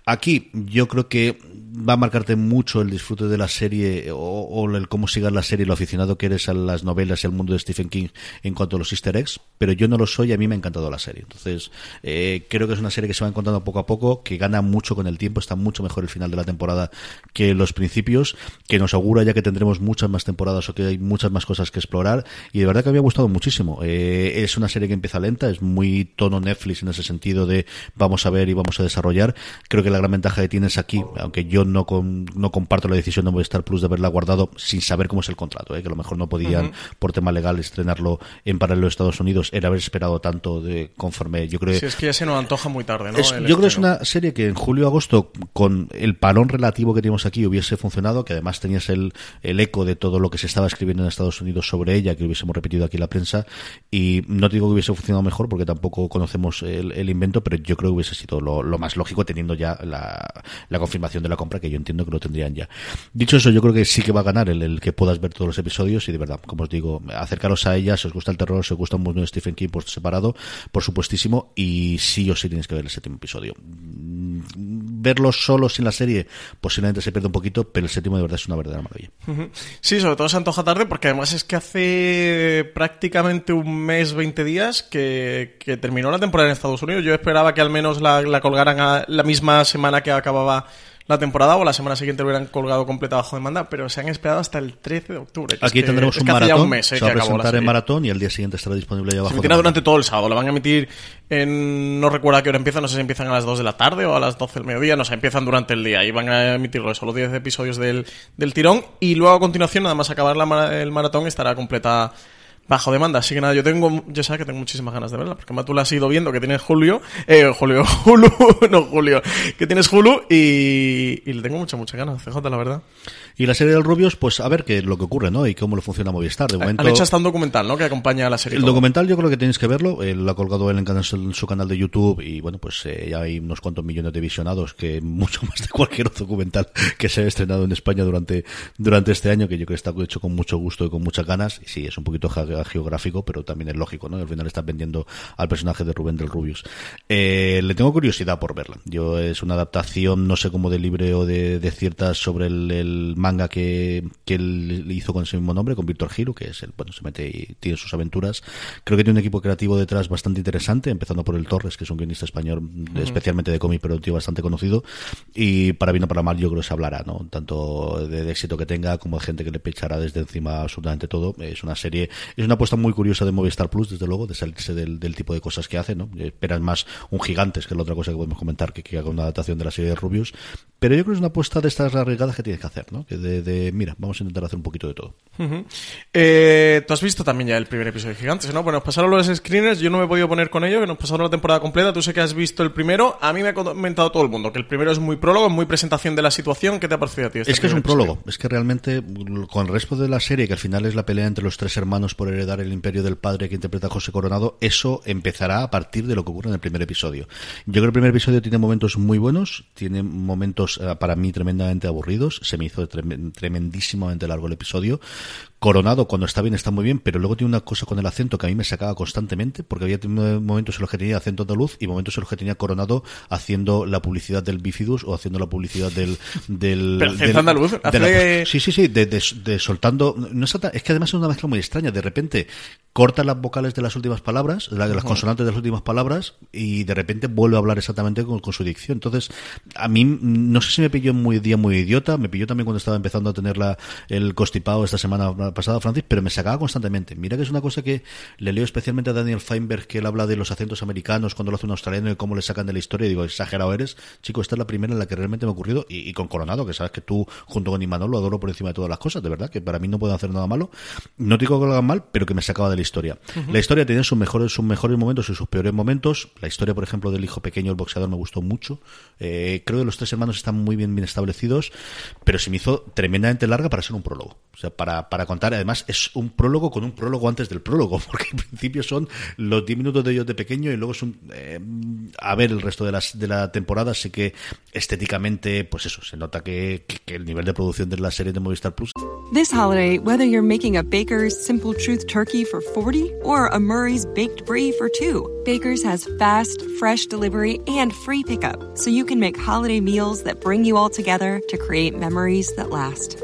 [SPEAKER 1] Aquí yo creo que va a marcarte mucho el disfrute de la serie o, el cómo sigas la serie, lo aficionado que eres a las novelas y al mundo de Stephen King en cuanto a los easter eggs, pero yo no lo soy y a mí me ha encantado la serie. Entonces, eh, creo que es una serie que se va encontrando poco a poco, que gana mucho con el tiempo, está mucho mejor el final de la temporada que los principios, que nos augura ya que tendremos muchas más temporadas o que hay muchas más cosas que explorar y de verdad que me ha gustado muchísimo. Eh, es una serie que empieza lenta, es muy tono Netflix en ese sentido de vamos a ver y vamos a desarrollar. Creo que la gran ventaja que tienes aquí, aunque yo no, no comparto la decisión de Movistar Plus de haberla guardado sin saber cómo es el contrato, ¿eh? que a lo mejor no podían, por tema legal, estrenarlo en paralelo a Estados Unidos, era haber esperado tanto de conforme. Yo creo
[SPEAKER 2] sí, es que ya se nos antoja muy tarde, ¿no?
[SPEAKER 1] yo creo que es una serie que en julio-agosto, con el parón relativo que tenemos aquí, hubiese funcionado, que además tenías el, el eco de todo lo que se estaba escribiendo en Estados Unidos sobre ella, que hubiésemos repetido aquí en la prensa, y no te digo que hubiese funcionado mejor porque tampoco conocemos el, invento, pero yo creo que hubiese sido lo, lo más lógico teniendo ya la, la confirmación de la compra que yo entiendo que lo tendrían ya. Dicho eso, yo creo que sí que va a ganar el, el, que puedas ver todos los episodios y de verdad, como os digo, acercaros a ella, si os gusta el terror, os gusta mucho Stephen King por separado, por supuestísimo, y sí o sí tienes que ver el séptimo episodio. Mm, verlo solo sin la serie posiblemente se pierde un poquito, pero el séptimo de verdad es una verdadera maravilla.
[SPEAKER 2] Sí, sobre todo se antoja tarde porque además es que hace prácticamente un mes, 20 días que, terminó la temporada en Estados Unidos. Yo esperaba que al menos la, la colgaran a la misma semana que acababa la temporada o la semana siguiente lo hubieran colgado completa bajo demanda, pero se han esperado hasta el 13 de octubre.
[SPEAKER 1] Aquí tendremos un maratón, eh, se va a presentar en maratón y el día siguiente estará disponible ya bajo
[SPEAKER 2] Se emitirá durante todo el sábado, lo van a emitir en... no recuerdo a qué hora empiezan, no sé si empiezan a las 2 de la tarde o a las 12 del mediodía, no sé, empiezan durante el día y van a emitirlo solo 10 episodios del, del tirón y luego a continuación, nada más acabar la, el maratón, estará completa bajo demanda. Así que nada, yo tengo, ya sabes que tengo muchísimas ganas de verla, porque tú la has ido viendo que tienes Julio, eh, Julio, Hulu, no Julio, que tienes Hulu y, y le tengo muchas, muchas ganas, CJ, la verdad.
[SPEAKER 1] Y la serie del Rubios, pues a ver qué es lo que ocurre, ¿no? Y cómo le funciona Movistar. De momento,
[SPEAKER 2] Han hecho hasta un documental, ¿no? Que acompaña a la serie.
[SPEAKER 1] El documental yo creo que tienes que verlo. Lo ha colgado él en, su canal de YouTube y bueno, pues eh, ya hay unos cuantos millones de visionados, que mucho más de cualquier otro documental que se ha estrenado en España durante, durante este año, que yo creo que está hecho con mucho gusto y con muchas ganas. Y sí, es un poquito geográfico, pero también es lógico, ¿no? Al final está vendiendo al personaje de Rubén del Rubius. Eh, le tengo curiosidad por verla. Yo es una adaptación, no sé cómo de libre o de, de ciertas sobre el manga que que él hizo con ese mismo nombre, con Víctor Giro, que es el, bueno, se mete y tiene sus aventuras. Creo que tiene un equipo creativo detrás bastante interesante, empezando por el Torres, que es un guionista español, especialmente de cómic, pero un tío bastante conocido. Y para bien o para mal, yo creo que se hablará, ¿no? Tanto de, éxito que tenga, como de gente que le pechará desde encima absolutamente todo. Es una serie, es una apuesta muy curiosa de Movistar Plus, desde luego, de salirse del, tipo de cosas que hace, ¿no? Esperas más un gigantes, que es la otra cosa que podemos comentar, que, que haga una adaptación de la serie de Rubius. Pero yo creo que es una apuesta de estas arriesgadas que tienes que hacer, ¿no? Que de, de mira, vamos a intentar hacer un poquito de todo.
[SPEAKER 2] Eh, tú has visto también ya el primer episodio de Gigantes, ¿no? Bueno, nos pasaron los screeners, yo no me he podido poner con ello, que nos pasaron la temporada completa, tú sé que has visto el primero, a mí me ha comentado todo el mundo que el primero es muy prólogo, muy presentación de la situación, ¿qué te ha parecido a ti?
[SPEAKER 1] Este es que es un prólogo, es que realmente con el resto de la serie, que al final es la pelea entre los tres hermanos por heredar el imperio del padre que interpreta José Coronado, eso empezará a partir de lo que ocurre en el primer episodio. Yo creo que el primer episodio tiene momentos muy buenos, tiene momentos eh, para mí tremendamente aburridos, se me hizo tremendísimamente largo el episodio. Coronado, cuando está bien, está muy bien, pero luego tiene una cosa con el acento que a mí me sacaba constantemente, porque había momentos en los que tenía acento de luz y momentos en los que tenía Coronado haciendo la publicidad del Bifidus o haciendo la publicidad del. del,
[SPEAKER 2] del andaluz,
[SPEAKER 1] sí, sí, sí, de, soltando. No es, es que además es una mezcla muy extraña. De repente corta las vocales de las últimas palabras, de las consonantes de las últimas palabras, y de repente vuelve a hablar exactamente con, con, su dicción. Entonces, a mí, no sé si me pilló muy día muy idiota, me pilló también cuando estaba empezando a tener la, el constipado esta semana pasada, Francis, pero me sacaba constantemente. Mira que es una cosa que le leo especialmente a Daniel Feinberg, que él habla de los acentos americanos cuando lo hace un australiano y cómo le sacan de la historia. Y digo, exagerado eres. Chico, esta es la primera en la que realmente me ha ocurrido, y, con Coronado, que sabes que tú, junto con Imanol, lo adoro por encima de todas las cosas, de verdad, que para mí no pueden hacer nada malo. No digo que lo hagan mal, pero que me sacaba de la historia. La historia tiene sus mejores, sus mejores momentos y sus peores momentos. La historia, por ejemplo, del hijo pequeño, el boxeador, me gustó mucho. Eh, creo que los tres hermanos están muy bien, bien establecidos, pero se me hizo tremendamente larga para ser un prólogo. O sea, para, para contar, además, es un prólogo con un prólogo antes del prólogo, porque en principio son los 10 minutos de ellos de pequeño y luego es un. Eh, a ver el resto de, las, de la temporada, así que estéticamente, pues eso, se nota que, que, el nivel de producción de la serie de Movistar Plus.
[SPEAKER 4] This holiday, whether you're making a Baker's Simple Truth turkey for 40 or a Murray's Baked Brie for two. Baker's has fast, fresh delivery and free pickup, so you can make holiday meals that bring you all together to create memories that last.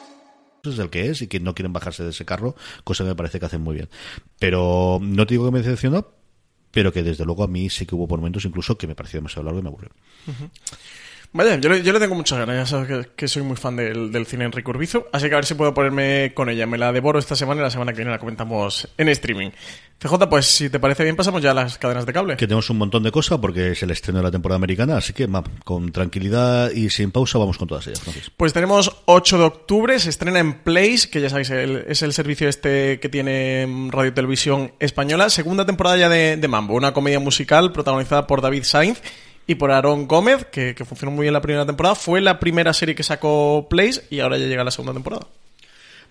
[SPEAKER 1] es el que es y que no quieren bajarse de ese carro, cosa que me parece que hacen muy bien. Pero no te digo que me decepcionó, pero que desde luego a mí sí que hubo momentos incluso que me pareció demasiado largo y me aburrió.
[SPEAKER 2] Vaya, yo le, yo le tengo muchas ganas, ya sabes que, soy muy fan del, del, cine en recurvizo, así que a ver si puedo ponerme con ella. Me la devoro esta semana y la semana que viene la comentamos en streaming. CJ, pues si te parece bien, pasamos ya a las cadenas de cable.
[SPEAKER 1] Que tenemos un montón de cosas porque es el estreno de la temporada americana, así que con tranquilidad y sin pausa vamos con todas ellas.
[SPEAKER 2] Pues tenemos 8 de octubre, se estrena en Place, que ya sabéis, es el servicio este que tiene Radio Televisión Española, segunda temporada ya de, de Mambo, una comedia musical protagonizada por David Sainz y por Aaron Gómez, que, funcionó muy bien la primera temporada. Fue la primera serie que sacó Place y ahora ya llega la segunda temporada.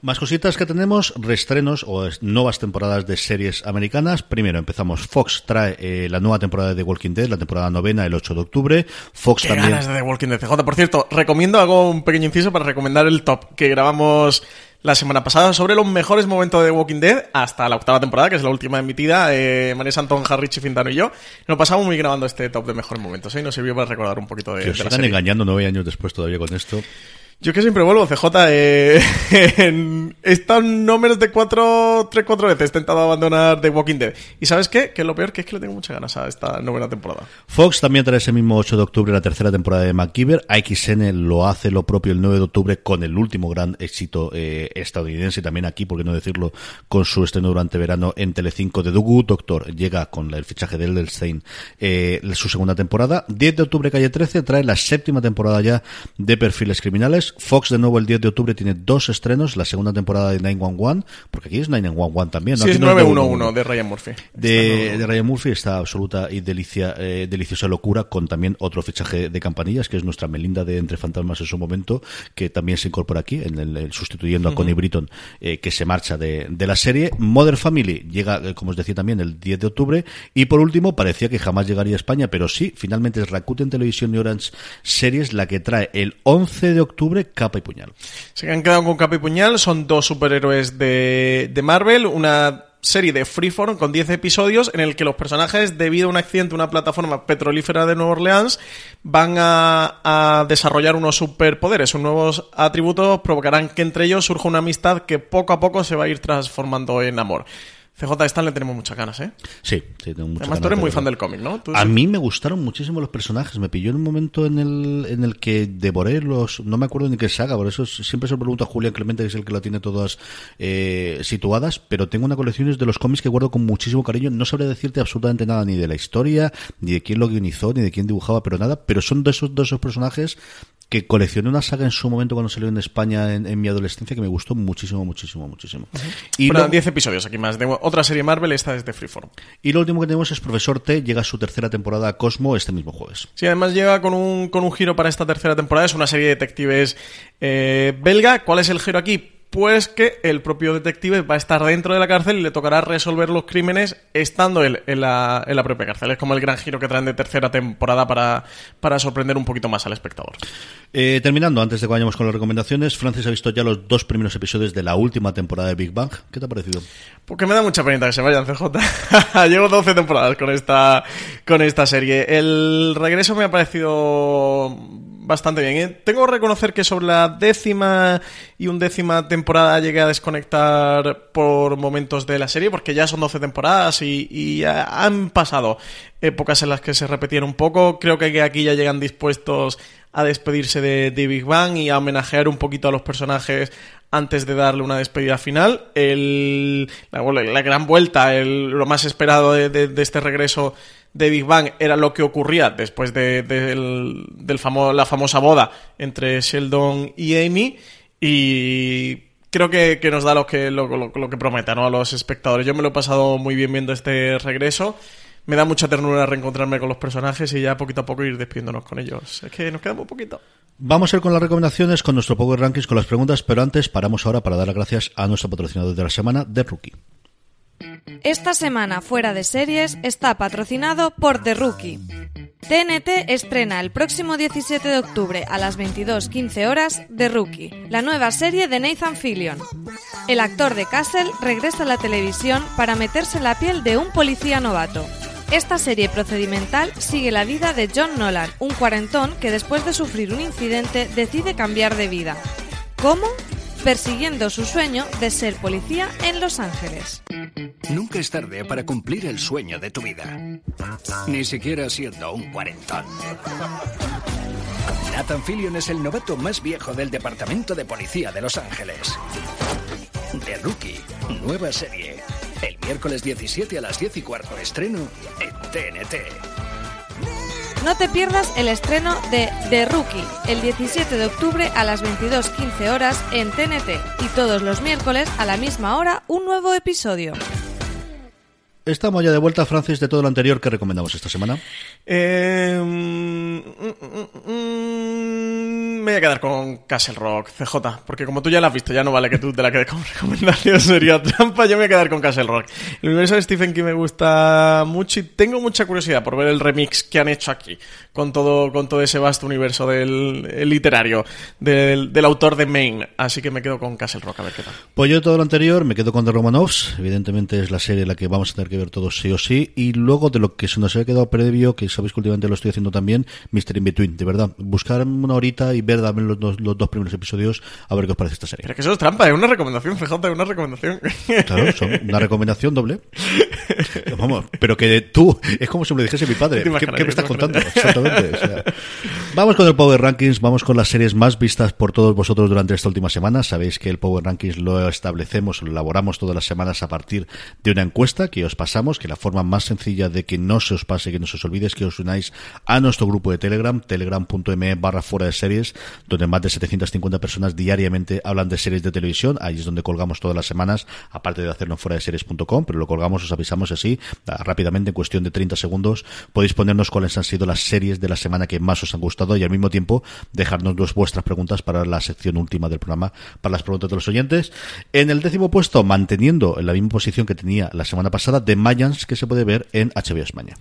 [SPEAKER 1] Más cositas que tenemos, restrenos o nuevas temporadas de series americanas. Primero empezamos, Fox trae eh, la nueva temporada de The Walking Dead, la temporada novena, el 8 de octubre. Fox
[SPEAKER 2] Qué
[SPEAKER 1] también...
[SPEAKER 2] ganas de The Walking Dead, CJ. Por cierto, recomiendo, hago un pequeño inciso para recomendar el top que grabamos la semana pasada sobre los mejores momentos de Walking Dead hasta la octava temporada, que es la última emitida. Eh, María Santón, Harry Fintano y yo nos pasamos muy grabando este top de mejores momentos ¿eh? y nos sirvió para recordar un poquito de,
[SPEAKER 1] que os están engañando nueve años después todavía con esto.
[SPEAKER 2] Yo que siempre vuelvo, CJ. Eh, en, no menos de cuatro, tres, cuatro veces he intentado abandonar The Walking Dead. ¿Y sabes qué? Que lo peor que es que le tengo muchas ganas a esta novena temporada.
[SPEAKER 1] Fox también trae ese mismo 8 de octubre la tercera temporada de MacGyver. AXN lo hace lo propio el 9 de octubre con el último gran éxito eh, estadounidense, también aquí, por qué no decirlo, con su estreno durante verano en Telecinco de Dugu. Doctor llega con el fichaje de Elderstein eh, su segunda temporada. 10 de octubre, calle 13, trae la séptima temporada ya de Perfiles Criminales. Fox de nuevo el 10 de octubre tiene dos estrenos, la segunda temporada de 911, porque aquí es 911 también.
[SPEAKER 2] ¿no? Sí, es 911 de Ryan Murphy.
[SPEAKER 1] De, Ryan Murphy está absoluta y delicia, eh, deliciosa locura con también otro fichaje de campanillas, que es nuestra Melinda de Entre Fantasmas en su momento, que también se incorpora aquí, en el, sustituyendo a Connie Britton, eh, que se marcha de, la serie. Mother Family llega, eh, como os decía también, el 10 de octubre. Y por último, parecía que jamás llegaría a España, pero sí, finalmente es Rakuten Televisión y Orange Series la que trae el 11 de octubre Capa y Puñal.
[SPEAKER 2] Se han quedado con Capa y Puñal, son dos superhéroes de, de Marvel, una serie de Freeform con 10 episodios en el que los personajes, debido a un accidente en una plataforma petrolífera de Nueva Orleans, van a, a, desarrollar unos superpoderes, unos nuevos atributos, provocarán que entre ellos surja una amistad que poco a poco se va a ir transformando en amor. CJ Stan le tenemos muchas ganas, ¿eh?
[SPEAKER 1] Sí, sí, tengo muchas
[SPEAKER 2] Además, tú eres muy fan del cómic, ¿no?
[SPEAKER 1] a mí me gustaron muchísimo los personajes. Me pilló en un momento en el, en el que devoré los. No me acuerdo ni qué saga, por eso siempre se lo pregunto a Julián Clemente, que es el que lo tiene todas eh, situadas. Pero tengo una colección de los cómics que guardo con muchísimo cariño. No sabría decirte absolutamente nada ni de la historia, ni de quién lo guionizó, ni de quién dibujaba, pero nada. Pero son de esos dos esos personajes que coleccioné una saga en su momento cuando salió en España en, mi adolescencia que me gustó muchísimo, muchísimo, muchísimo.
[SPEAKER 2] Y Pero 10 episodios aquí más. De otra serie Marvel, esta es de Freeform.
[SPEAKER 1] Y lo último que tenemos es Profesor T, llega a su tercera temporada a Cosmo este mismo jueves.
[SPEAKER 2] Sí, además llega con un, con un giro para esta tercera temporada. Es una serie de detectives eh, belga. ¿Cuál es el giro aquí? Pues que el propio detective va a estar dentro de la cárcel y le tocará resolver los crímenes estando él en la, en la propia cárcel. Es como el gran giro que traen de tercera temporada para, para sorprender un poquito más al espectador.
[SPEAKER 1] Eh, terminando, antes de que vayamos con las recomendaciones, Francis ha visto ya los dos primeros episodios de la última temporada de Big Bang. ¿Qué te ha parecido?
[SPEAKER 2] Porque me da mucha pena que se vayan, CJ. Llevo 12 temporadas con esta, con esta serie. El regreso me ha parecido bastante bien. ¿eh? Tengo que reconocer que sobre la décima y undécima temporada llegué a desconectar por momentos de la serie, porque ya son 12 temporadas y, han pasado épocas en las que se repetían un poco. Creo que aquí ya llegan dispuestos a despedirse de, Big Bang y a homenajear un poquito a los personajes antes de darle una despedida final. El, la, gran vuelta, el, lo más esperado de este regreso de Big Bang era lo que ocurría después de, del, la famosa boda entre Sheldon y Amy y creo que, nos da lo que, lo, que promete a los espectadores. Yo me lo he pasado muy bien viendo este regreso. Me da mucha ternura reencontrarme con los personajes y ya poquito a poco ir despidiéndonos con ellos. Es que nos queda muy poquito.
[SPEAKER 1] Vamos a ir con las recomendaciones, con nuestro Power Rankings, con las preguntas, pero antes paramos ahora para dar las gracias a nuestro patrocinador de la semana, The Rookie.
[SPEAKER 5] Esta semana fuera de series está patrocinado por The Rookie. TNT estrena el próximo 17 de octubre a las 22.15 horas The Rookie, la nueva serie de Nathan Fillion. El actor de Castle regresa a la televisión para meterse la piel de un policía novato. Esta serie procedimental sigue la vida de John Nolan, un cuarentón que después de sufrir un incidente decide cambiar de vida. ¿Cómo? Persiguiendo su sueño de ser policía en Los Ángeles.
[SPEAKER 6] Nunca es tarde para cumplir el sueño de tu vida, ni siquiera siendo un cuarentón. Nathan Fillion es el novato más viejo del Departamento de Policía de Los Ángeles. The Rookie, nueva serie. El miércoles 17 a las 10 y cuarto estreno en TNT.
[SPEAKER 5] No te pierdas el estreno de The Rookie el 17 de octubre a las 22.15 horas en TNT y todos los miércoles a la misma hora un nuevo episodio.
[SPEAKER 1] Estamos ya de vuelta, Francis, de todo lo anterior que recomendamos esta semana.
[SPEAKER 2] Eh, mm, mm, mm, me voy a quedar con Castle Rock, CJ, porque como tú ya la has visto, ya no vale que tú te la quedes como recomendación, sería trampa, yo me voy a quedar con Castle Rock. El universo de Stephen King me gusta mucho y tengo mucha curiosidad por ver el remix que han hecho aquí, con todo, con todo ese vasto universo del el literario, del, del autor de Maine, así que me quedo con Castle Rock, a ver qué tal.
[SPEAKER 1] Pues yo de todo lo anterior me quedo con The Romanovs, evidentemente es la serie en la que vamos a tener que ver todos sí o sí, y luego de lo que se nos había quedado previo, que sabéis que últimamente lo estoy haciendo también, Mr. In Between, de verdad, buscar una horita y ver también los, dos- los dos primeros episodios a ver qué os parece esta serie.
[SPEAKER 2] Pero que eso es trampa, es una recomendación, es una recomendación.
[SPEAKER 1] Claro, son una recomendación doble. Vamos, pero que tú, es como si me lo dijese mi padre.
[SPEAKER 2] ¿Te
[SPEAKER 1] ¿Qué, qué me estás
[SPEAKER 2] ¿Te
[SPEAKER 1] contando? Exactamente. o sea. vamos con el Power Rankings, vamos con las series más vistas por todos vosotros durante esta última semana. Sabéis que el Power Rankings lo establecemos, lo elaboramos todas las semanas a partir de una encuesta que os pasamos, que la forma más sencilla de que no se os pase, que no se os olvide es que os unáis a nuestro grupo de Telegram, telegram.me barra fuera de series, donde más de 750 personas diariamente hablan de series de televisión. Ahí es donde colgamos todas las semanas, aparte de hacerlo en fuera de series.com, pero lo colgamos, os avisamos así, ah, rápidamente, en cuestión de 30 segundos, podéis ponernos cuáles han sido las series de la semana que más os han gustado y al mismo tiempo dejarnos vuestras preguntas para la sección última del programa, para las preguntas de los oyentes. En el décimo puesto, manteniendo en la misma posición que tenía la semana pasada, Mayans, que se puede ver en HBO España.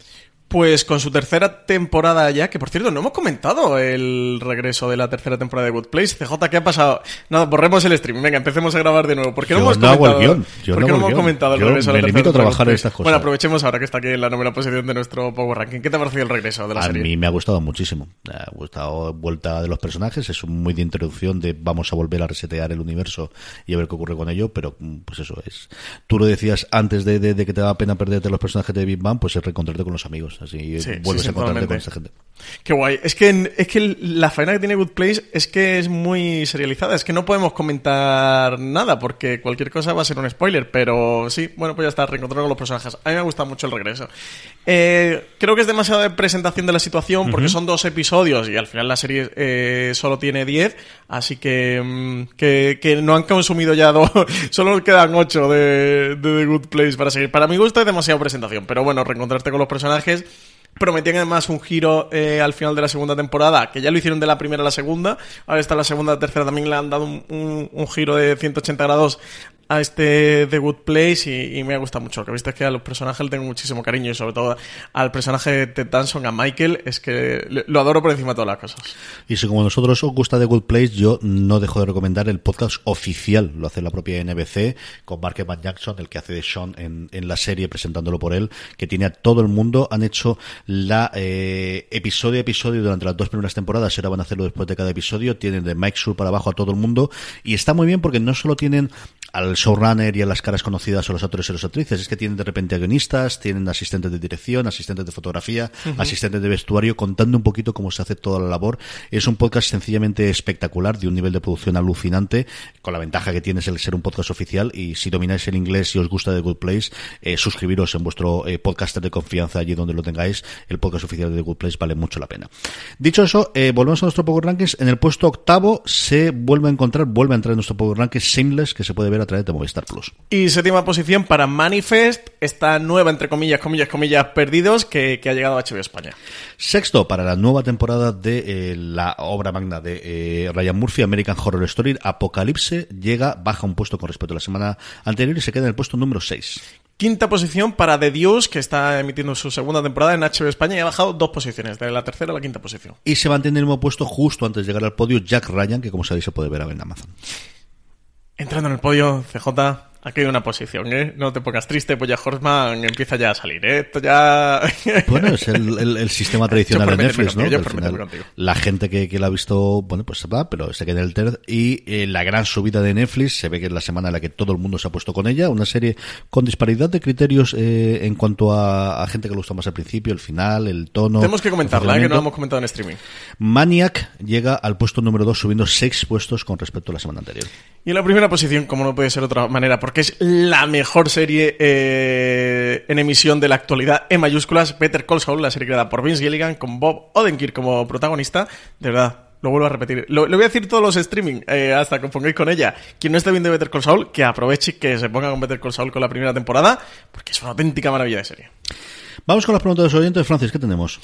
[SPEAKER 2] Pues con su tercera temporada ya, que por cierto, no hemos comentado el regreso de la tercera temporada de Good Place. CJ, ¿qué ha pasado? Nada, borremos el stream. Venga, empecemos a grabar de nuevo. ¿Por qué no
[SPEAKER 1] Yo
[SPEAKER 2] hemos
[SPEAKER 1] no
[SPEAKER 2] comentado?
[SPEAKER 1] el yo
[SPEAKER 2] ¿Por
[SPEAKER 1] no
[SPEAKER 2] qué no hemos comentado el
[SPEAKER 1] Yo
[SPEAKER 2] regreso de la tercera
[SPEAKER 1] a trabajar en estas cosas.
[SPEAKER 2] Bueno, aprovechemos ahora que está aquí en la novena posición de nuestro Power Ranking. ¿Qué te ha parecido el regreso de la
[SPEAKER 1] A
[SPEAKER 2] serie?
[SPEAKER 1] mí me ha gustado muchísimo. Me ha gustado vuelta de los personajes. Es un muy de introducción de vamos a volver a resetear el universo y a ver qué ocurre con ello. Pero mm, pues eso es. Tú lo decías antes de, de- de que te daba pena perderte los personajes de Big Bang, pues es reencontrarte con los amigos. Así
[SPEAKER 2] Sí,
[SPEAKER 1] vuelves
[SPEAKER 2] sí,
[SPEAKER 1] a encontrarte con esta gente.
[SPEAKER 2] Qué guay. Es que, es que la faena que tiene Good Place es que es muy serializada. Es que no podemos comentar nada porque cualquier cosa va a ser un spoiler. Pero sí, bueno, pues ya está, reencontrado con los personajes. A mí me gusta mucho el regreso. Eh, creo que es demasiada de presentación de la situación porque son dos episodios y al final la serie eh, solo tiene 10. Así que, mm, que, que no han consumido ya dos. solo quedan 8 de, de The Good Place para seguir. Para mi gusto es demasiada presentación. Pero bueno, reencontrarte con los personajes. Prometían además un giro eh, al final de la segunda temporada, que ya lo hicieron de la primera a la segunda. Ahora está la segunda, la tercera también le han dado un, giro de 180 grados a este The Good Place y, me ha gustado mucho. Que viste que a los personajes le tengo muchísimo cariño y sobre todo al personaje de Ted Danson, a Michael, es que lo adoro por encima de todas las cosas.
[SPEAKER 1] Y si como a nosotros os gusta The Good Place, yo no dejo de recomendar el podcast oficial, lo hace la propia NBC, con Mark Evan Jackson, el que hace de Sean en, en la serie, presentándolo por él, que tiene a todo el mundo, han hecho la eh, episodio a episodio durante las dos primeras temporadas, ahora van a hacerlo después de cada episodio, tienen de Mike Sur para abajo a todo el mundo, y está muy bien porque no solo tienen al showrunner y a las caras conocidas o los actores y las actrices, es que tienen de repente a guionistas, tienen asistentes de dirección, asistentes de fotografía, asistentes de vestuario, contando un poquito cómo se hace toda la labor. Es un podcast sencillamente espectacular, de un nivel de producción alucinante, con la ventaja que tiene es el ser un podcast oficial, y si domináis el inglés y os gusta The Good Place, eh, suscribiros en vuestro eh, podcaster de confianza allí donde lo tengáis, el podcast oficial de The Good Place vale mucho la pena. Dicho eso, eh, volvemos a nuestro Power Rankings. En el puesto octavo se vuelve a encontrar, vuelve a entrar en nuestro Power Rankings Shameless, que se puede ver a través de Movistar Plus.
[SPEAKER 2] Y séptima posición para Manifest, esta nueva, entre comillas, comillas, comillas, perdidos, que, que ha llegado a HBO España.
[SPEAKER 1] Sexto, para la nueva temporada de eh, la obra magna de eh, Ryan Murphy, American Horror Story, Apocalipse, llega, baja un puesto con respecto a la semana anterior y se queda en el puesto número 6.
[SPEAKER 2] Quinta posición para The Deuce, que está emitiendo su segunda temporada en HBO España y ha bajado dos posiciones, de la tercera a la quinta posición.
[SPEAKER 1] Y se mantiene en el mismo puesto justo antes de llegar al podio Jack Ryan, que como sabéis se puede ver en Amazon.
[SPEAKER 2] Entrando en el podio, CJ, aquí hay una posición, ¿eh? No te pongas triste, pues ya Horseman empieza ya a salir, ¿eh? Esto ya...
[SPEAKER 1] bueno, es el, sistema tradicional de Netflix, ¿no? la gente que, que la ha visto, bueno, pues va, pero se queda en el TERD y eh, la gran subida de Netflix, se ve que es la semana en la que todo el mundo se ha puesto con ella, una serie con disparidad de criterios eh, en cuanto a, gente que le gusta más al principio, el final, el tono...
[SPEAKER 2] Tenemos que comentarla, ¿eh? que no la hemos comentado en streaming.
[SPEAKER 1] Maniac llega al puesto número 2 subiendo 6 puestos con respecto a la semana anterior.
[SPEAKER 2] Y en la primera posición, como no puede ser de otra manera, porque es la mejor serie eh, en emisión de la actualidad en mayúsculas, Better Call Saul, la serie creada por Vince Gilligan con Bob Odenkirk como protagonista. De verdad, lo vuelvo a repetir. Lo, voy a decir todos los streaming eh, hasta que pongáis con ella. Quien no esté viendo Better Call Saul, que aproveche que se ponga con Better Call Saul con la primera temporada, porque es una auténtica maravilla de serie.
[SPEAKER 1] Vamos con las preguntas de los oyentes. Francis, ¿qué tenemos?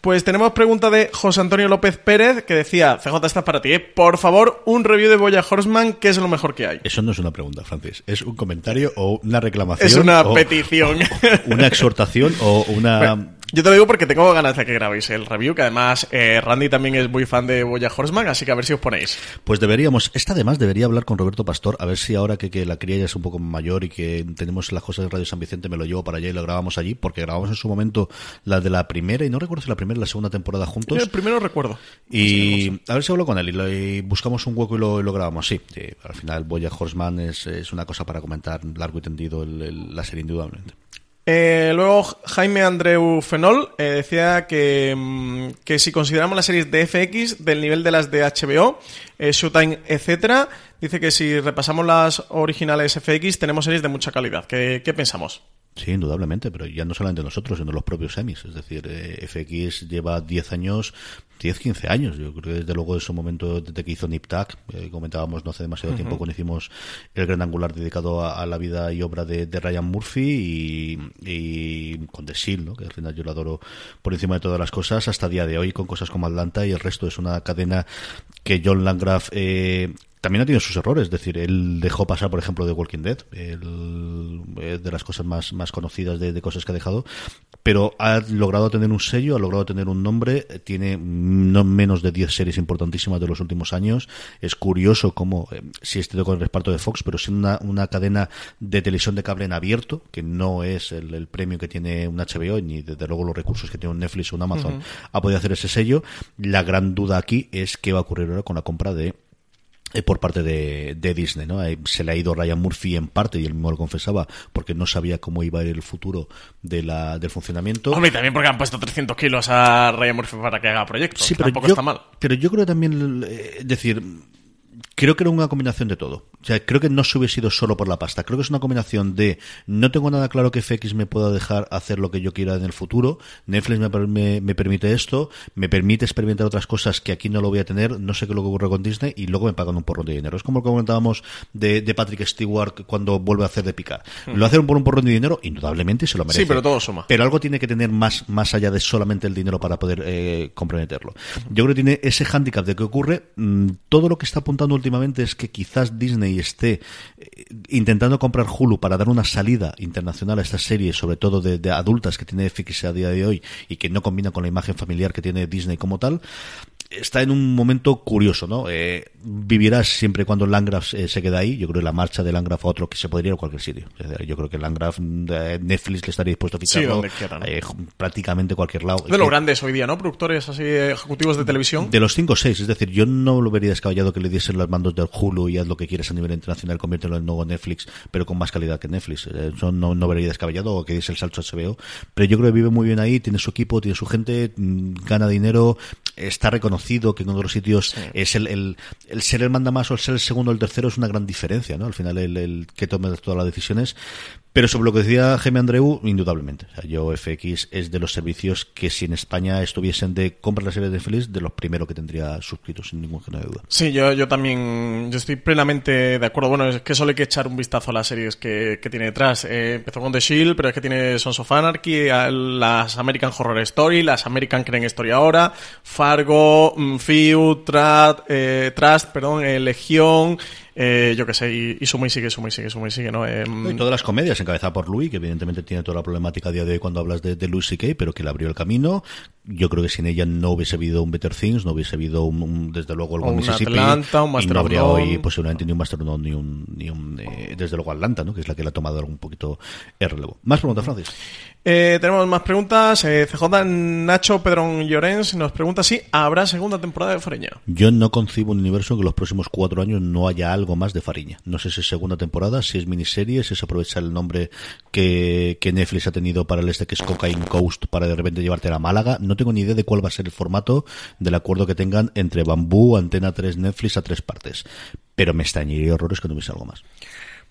[SPEAKER 2] Pues tenemos pregunta de José Antonio López Pérez que decía, CJ, esta para ti, ¿eh? por favor, un review de Boya Horseman, que es lo mejor que hay.
[SPEAKER 1] Eso no es una pregunta, Francis, es un comentario o una reclamación.
[SPEAKER 2] Es una petición.
[SPEAKER 1] una exhortación o una...
[SPEAKER 2] Yo te lo digo porque tengo ganas de que grabéis el review, que además eh, Randy también es muy fan de Boya Horseman, así que a ver si os ponéis.
[SPEAKER 1] Pues deberíamos, esta además debería hablar con Roberto Pastor, a ver si ahora que, que la cría ya es un poco mayor y que tenemos las cosas de Radio San Vicente, me lo llevo para allá y lo grabamos allí, porque grabamos en su momento la de la primera, y no recuerdo si la primera la segunda temporada juntos.
[SPEAKER 2] el primero recuerdo.
[SPEAKER 1] Y a ver si hablo con él y, buscamos un hueco y lo, grabamos. Sí, al final Boya Horseman es, es, una cosa para comentar largo y tendido la serie indudablemente.
[SPEAKER 2] Eh, luego Jaime Andreu Fenol eh, decía que, mm, que, si consideramos las series de FX del nivel de las de HBO, eh, Showtime, etcétera, dice que si repasamos las originales FX tenemos series de mucha calidad. ¿Qué, qué pensamos?
[SPEAKER 1] Sí, indudablemente, pero ya no solamente nosotros, sino los propios semis. Es decir, eh, FX lleva 10 años, 10, 15 años. Yo creo que desde luego de ese momento, desde que hizo NipTak, eh, comentábamos no hace demasiado tiempo cuando hicimos el gran angular dedicado a, la vida y obra de, Ryan Murphy y, con The Seal, ¿no? que al final yo lo adoro por encima de todas las cosas, hasta día de hoy con cosas como Atlanta y el resto es una cadena que John Landgraf eh, también ha tenido sus errores, es decir, él dejó pasar, por ejemplo, The Walking Dead, de las cosas más, más conocidas de, cosas que ha dejado, pero ha logrado tener un sello, ha logrado tener un nombre, tiene no menos de 10 series importantísimas de los últimos años. Es curioso cómo, eh, si este con el respaldo de Fox, pero siendo una, una, cadena de televisión de cable en abierto, que no es el, premio que tiene un HBO, ni desde luego los recursos que tiene un Netflix o un Amazon, ha podido hacer ese sello. La gran duda aquí es qué va a ocurrir ahora con la compra de por parte de, Disney, ¿no? Eh, se le ha ido Ryan Murphy en parte, y él mismo lo confesaba, porque no sabía cómo iba a ir el futuro de la, del funcionamiento.
[SPEAKER 2] Hombre, y también porque han puesto 300 kilos a Ryan Murphy para que haga proyectos. Sí, pero tampoco está mal.
[SPEAKER 1] Pero yo creo también, eh, decir, creo que era una combinación de todo. O sea, creo que no se hubiese sido solo por la pasta. Creo que es una combinación de no tengo nada claro que FX me pueda dejar hacer lo que yo quiera en el futuro. Netflix me, me, permite esto, me permite experimentar otras cosas que aquí no lo voy a tener. No sé qué es lo que ocurre con Disney y luego me pagan un porrón de dinero. Es como lo que comentábamos de, de Patrick Stewart cuando vuelve a hacer de picar. Lo hacen por un porrón de dinero, indudablemente se lo merece.
[SPEAKER 2] Sí, pero todo suma.
[SPEAKER 1] Pero algo tiene que tener más, más allá de solamente el dinero para poder eh, comprometerlo. Yo creo que tiene ese hándicap de que ocurre. Mm, todo lo que está apuntando últimamente es que quizás Disney esté eh, intentando comprar Hulu para dar una salida internacional a esta serie, sobre todo de, adultas que tiene FX a día de hoy y que no combina con la imagen familiar que tiene Disney como tal está en un momento curioso, ¿no? Eh, vivirás siempre cuando Landgraf eh, se queda ahí. Yo creo que la marcha de Landgraf a otro que se podría ir a cualquier sitio. Yo creo que Landgraf, eh, Netflix le estaría dispuesto a ficharlo eh, prácticamente cualquier lado.
[SPEAKER 2] De los grandes hoy día, ¿no? Productores así ejecutivos de televisión.
[SPEAKER 1] De los 5 o 6, es decir, yo no lo vería descabellado que le diesen los mandos del Hulu y haz lo que quieras a nivel internacional, conviértelo en nuevo Netflix, pero con más calidad que Netflix. Eso no, no vería descabellado o que diese el salto a HBO. Pero yo creo que vive muy bien ahí, tiene su equipo, tiene su gente, mm, gana dinero, está reconocido que en otros sitios es el, el, el, ser el manda más o el ser el segundo o el tercero es una gran diferencia, ¿no? Al final el, el que tome todas las decisiones, pero sobre lo que decía Jaime Andreu, indudablemente. O sea, yo FX es de los servicios que si en España estuviesen de comprar la serie de Feliz, de los primeros que tendría suscritos, sin ningún género de duda.
[SPEAKER 2] Sí, yo, yo también yo estoy plenamente de acuerdo. Bueno, es que solo hay que echar un vistazo a las series que, que tiene detrás. Eh, empezó con The Shield, pero es que tiene Sons of Anarchy, las American Horror Story, las American Crane Story ahora, Fargo, mm, Feud, Trust, eh, Trust perdón, eh, Legión, eh, yo qué sé, y, y suma y sigue, suma y sigue, suma y sigue, ¿no? Em,
[SPEAKER 1] Y todas las comedias encabezadas por Louis, que evidentemente tiene toda la problemática a día de hoy cuando hablas de, de Louis C.K., pero que le abrió el camino. Yo creo que sin ella no hubiese habido un Better Things, no hubiese habido un, un- desde luego el
[SPEAKER 2] O
[SPEAKER 1] One
[SPEAKER 2] un
[SPEAKER 1] Mississippi.
[SPEAKER 2] Atlanta, un
[SPEAKER 1] y no habría hoy posiblemente ni un Master of None, ni un, ni un eh, desde luego Atlanta, ¿no? Que es la que le ha tomado algún poquito el relevo. Más preguntas, Francis.
[SPEAKER 2] Eh, tenemos más preguntas. Eh, CJ Nacho Pedrón Llorens nos pregunta si habrá segunda temporada de Fareña.
[SPEAKER 1] Yo no concibo un universo en que los próximos cuatro años no haya algo más de Fariña. No sé si es segunda temporada, si es miniserie, si es aprovechar el nombre que, que Netflix ha tenido para el este que es Cocaine Coast para de repente llevarte a Málaga. No tengo ni idea de cuál va a ser el formato del acuerdo que tengan entre Bambú, Antena 3, Netflix a tres partes. Pero me extrañaría horrores que no hubiese algo más.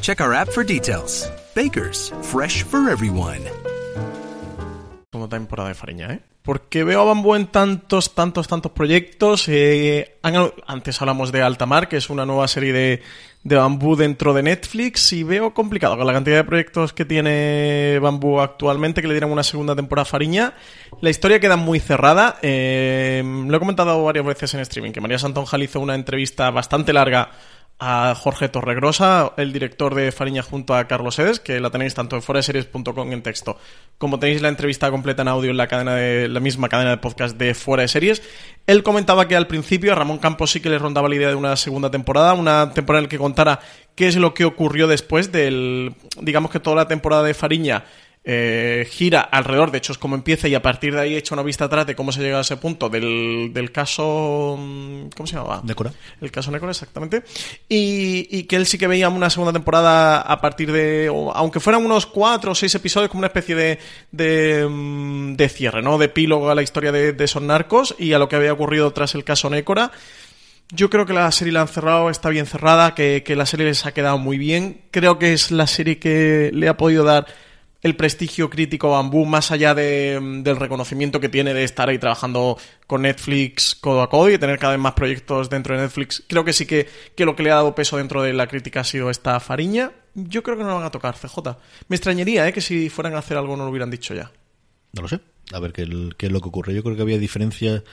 [SPEAKER 7] Check our app for details. Bakers, fresh for everyone.
[SPEAKER 2] segunda temporada de Fariña, ¿eh? Porque veo a Bambú en tantos, tantos, tantos proyectos. eh, antes hablamos de Altamar, que es una nueva serie de, de Bambú dentro de Netflix, y veo complicado con la cantidad de proyectos que tiene Bambú actualmente, que le dieran una segunda temporada a Fariña. La historia queda muy cerrada. eh, lo he comentado varias veces en streaming, que María Santonjal hizo una entrevista bastante larga a Jorge Torregrosa, el director de Fariña junto a Carlos Edes, que la tenéis tanto en foraseries.com en texto, como tenéis la entrevista completa en audio en la cadena de la misma cadena de podcast de Fuera de Series. Él comentaba que al principio a Ramón Campos sí que le rondaba la idea de una segunda temporada, una temporada en la que contara qué es lo que ocurrió después del, digamos que toda la temporada de Fariña eh, gira alrededor, de hecho es como empieza y a partir de ahí echa una vista atrás de cómo se llega a ese punto del, del caso... mm, ¿Cómo se llamaba?
[SPEAKER 1] Nécora.
[SPEAKER 2] El caso Nécora, exactamente. Y, y que él sí que veía una segunda temporada a partir de... aunque fueran unos cuatro o seis episodios, como una especie de, de, mm, de cierre, ¿no? De epílogo a la historia de, de esos narcos y a lo que había ocurrido tras el caso Nécora. Yo creo que la serie la han cerrado, está bien cerrada, que, que la serie les ha quedado muy bien. Creo que es la serie que le ha podido dar el prestigio crítico Bambú, más allá de, del reconocimiento que tiene de estar ahí trabajando con Netflix codo a codo y tener cada vez más proyectos dentro de Netflix. Creo que sí que, que lo que le ha dado peso dentro de la crítica ha sido esta fariña. Yo creo que no lo van a tocar, CJ. Me extrañaría ¿eh? que si fueran a hacer algo no lo hubieran dicho ya.
[SPEAKER 1] No lo sé. A ver qué, qué es lo que ocurre. Yo creo que había diferencia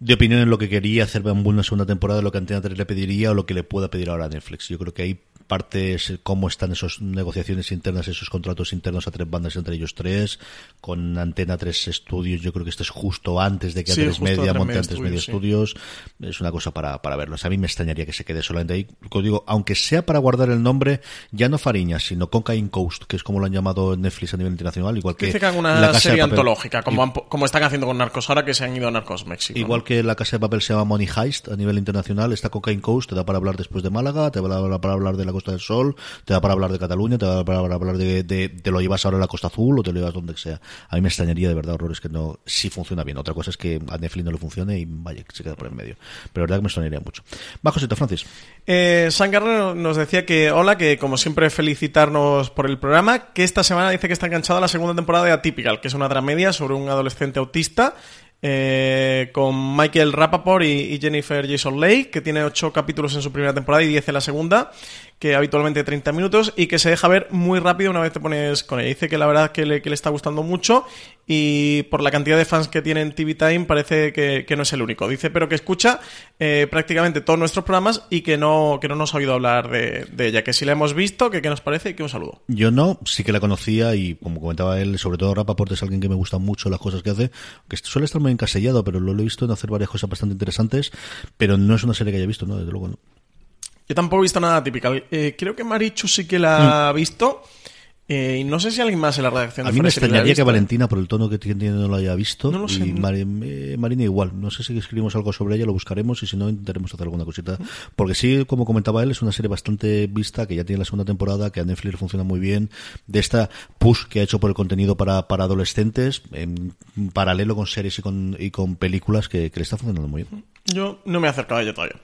[SPEAKER 1] de opinión en lo que quería hacer Bambú en la segunda temporada, lo que Antena 3 le pediría o lo que le pueda pedir ahora a Netflix. Yo creo que hay partes, cómo están esas negociaciones internas, esos contratos internos a tres bandas entre ellos tres, con Antena 3 Studios, yo creo que esto es justo antes de que
[SPEAKER 2] Sí,
[SPEAKER 1] A3
[SPEAKER 2] justo
[SPEAKER 1] Media
[SPEAKER 2] A3
[SPEAKER 1] monte
[SPEAKER 2] Media
[SPEAKER 1] antes Media
[SPEAKER 2] Studios,
[SPEAKER 1] Studios, es una cosa para, para verlo. O sea, a mí me extrañaría que se quede solamente ahí. Como digo, aunque sea para guardar el nombre, ya no Fariña, sino Cocaine Coast, que es como lo han llamado Netflix a nivel internacional, igual que
[SPEAKER 2] Dice que hagan una
[SPEAKER 1] La Casa
[SPEAKER 2] serie antológica, como, han como están haciendo con Narcos ahora que se han ido a Narcos México.
[SPEAKER 1] Igual
[SPEAKER 2] ¿no?
[SPEAKER 1] que la casa de papel se llama Money Heist a nivel internacional, está Cocaine Coast, te da para hablar después de Málaga, te da para hablar de la Costa del Sol, te da para hablar de Cataluña, te da para hablar de, de, lo llevas ahora a la Costa Azul o te lo llevas donde sea. A mí me extrañaría de verdad horrores que no, si funciona bien. Otra cosa es que a Netflix no le funcione y vaya, se queda por en medio. Pero la verdad que me extrañaría mucho. Bajo Sito Francis.
[SPEAKER 2] Eh, San Guerrero nos decía que, hola, que como siempre felicitarnos por el programa, que esta semana dice que está enganchada la segunda temporada de Atypical, que es una dramedia sobre un adolescente autista, eh, con Michael Rappaport y, Jennifer Jason Leigh, que tiene ocho capítulos en su primera temporada y 10 en la segunda, que habitualmente 30 minutos, y que se deja ver muy rápido una vez te pones con ella. Dice que la verdad que le está gustando mucho, y por la cantidad de fans que tiene en TV Time parece que, que no es el único. Dice, pero que escucha eh, prácticamente todos nuestros programas y que no, que no nos ha oído hablar de, de ella, que si la hemos visto, que qué nos parece y que un saludo.
[SPEAKER 1] Yo no, sí que la conocía y como comentaba él, sobre todo Rapaport es alguien que me gusta mucho las cosas que hace, que suele estar muy encasellado, pero lo, lo he visto en hacer varias cosas bastante interesantes, pero no es una serie que haya visto, ¿no? Desde luego no.
[SPEAKER 2] Yo tampoco he visto nada típico. Eh, creo que Marichu sí que la ha visto. Eh, no sé si alguien más en la redacción
[SPEAKER 1] A
[SPEAKER 2] de
[SPEAKER 1] mí me extrañaría que. Valentina, por el tono que tiene, no lo haya visto.
[SPEAKER 2] No lo sé.
[SPEAKER 1] Y eh, Marina igual. No sé si escribimos algo sobre ella, lo buscaremos y si no, intentaremos hacer alguna cosita. Porque sí, como comentaba él, es una serie bastante vista, que ya tiene la segunda temporada, que a Netflix funciona muy bien. De esta push que ha hecho por el contenido para, para adolescentes, en paralelo con series y con, y con películas, que, que le está funcionando muy bien.
[SPEAKER 2] Yo no me he acercado a ella todavía.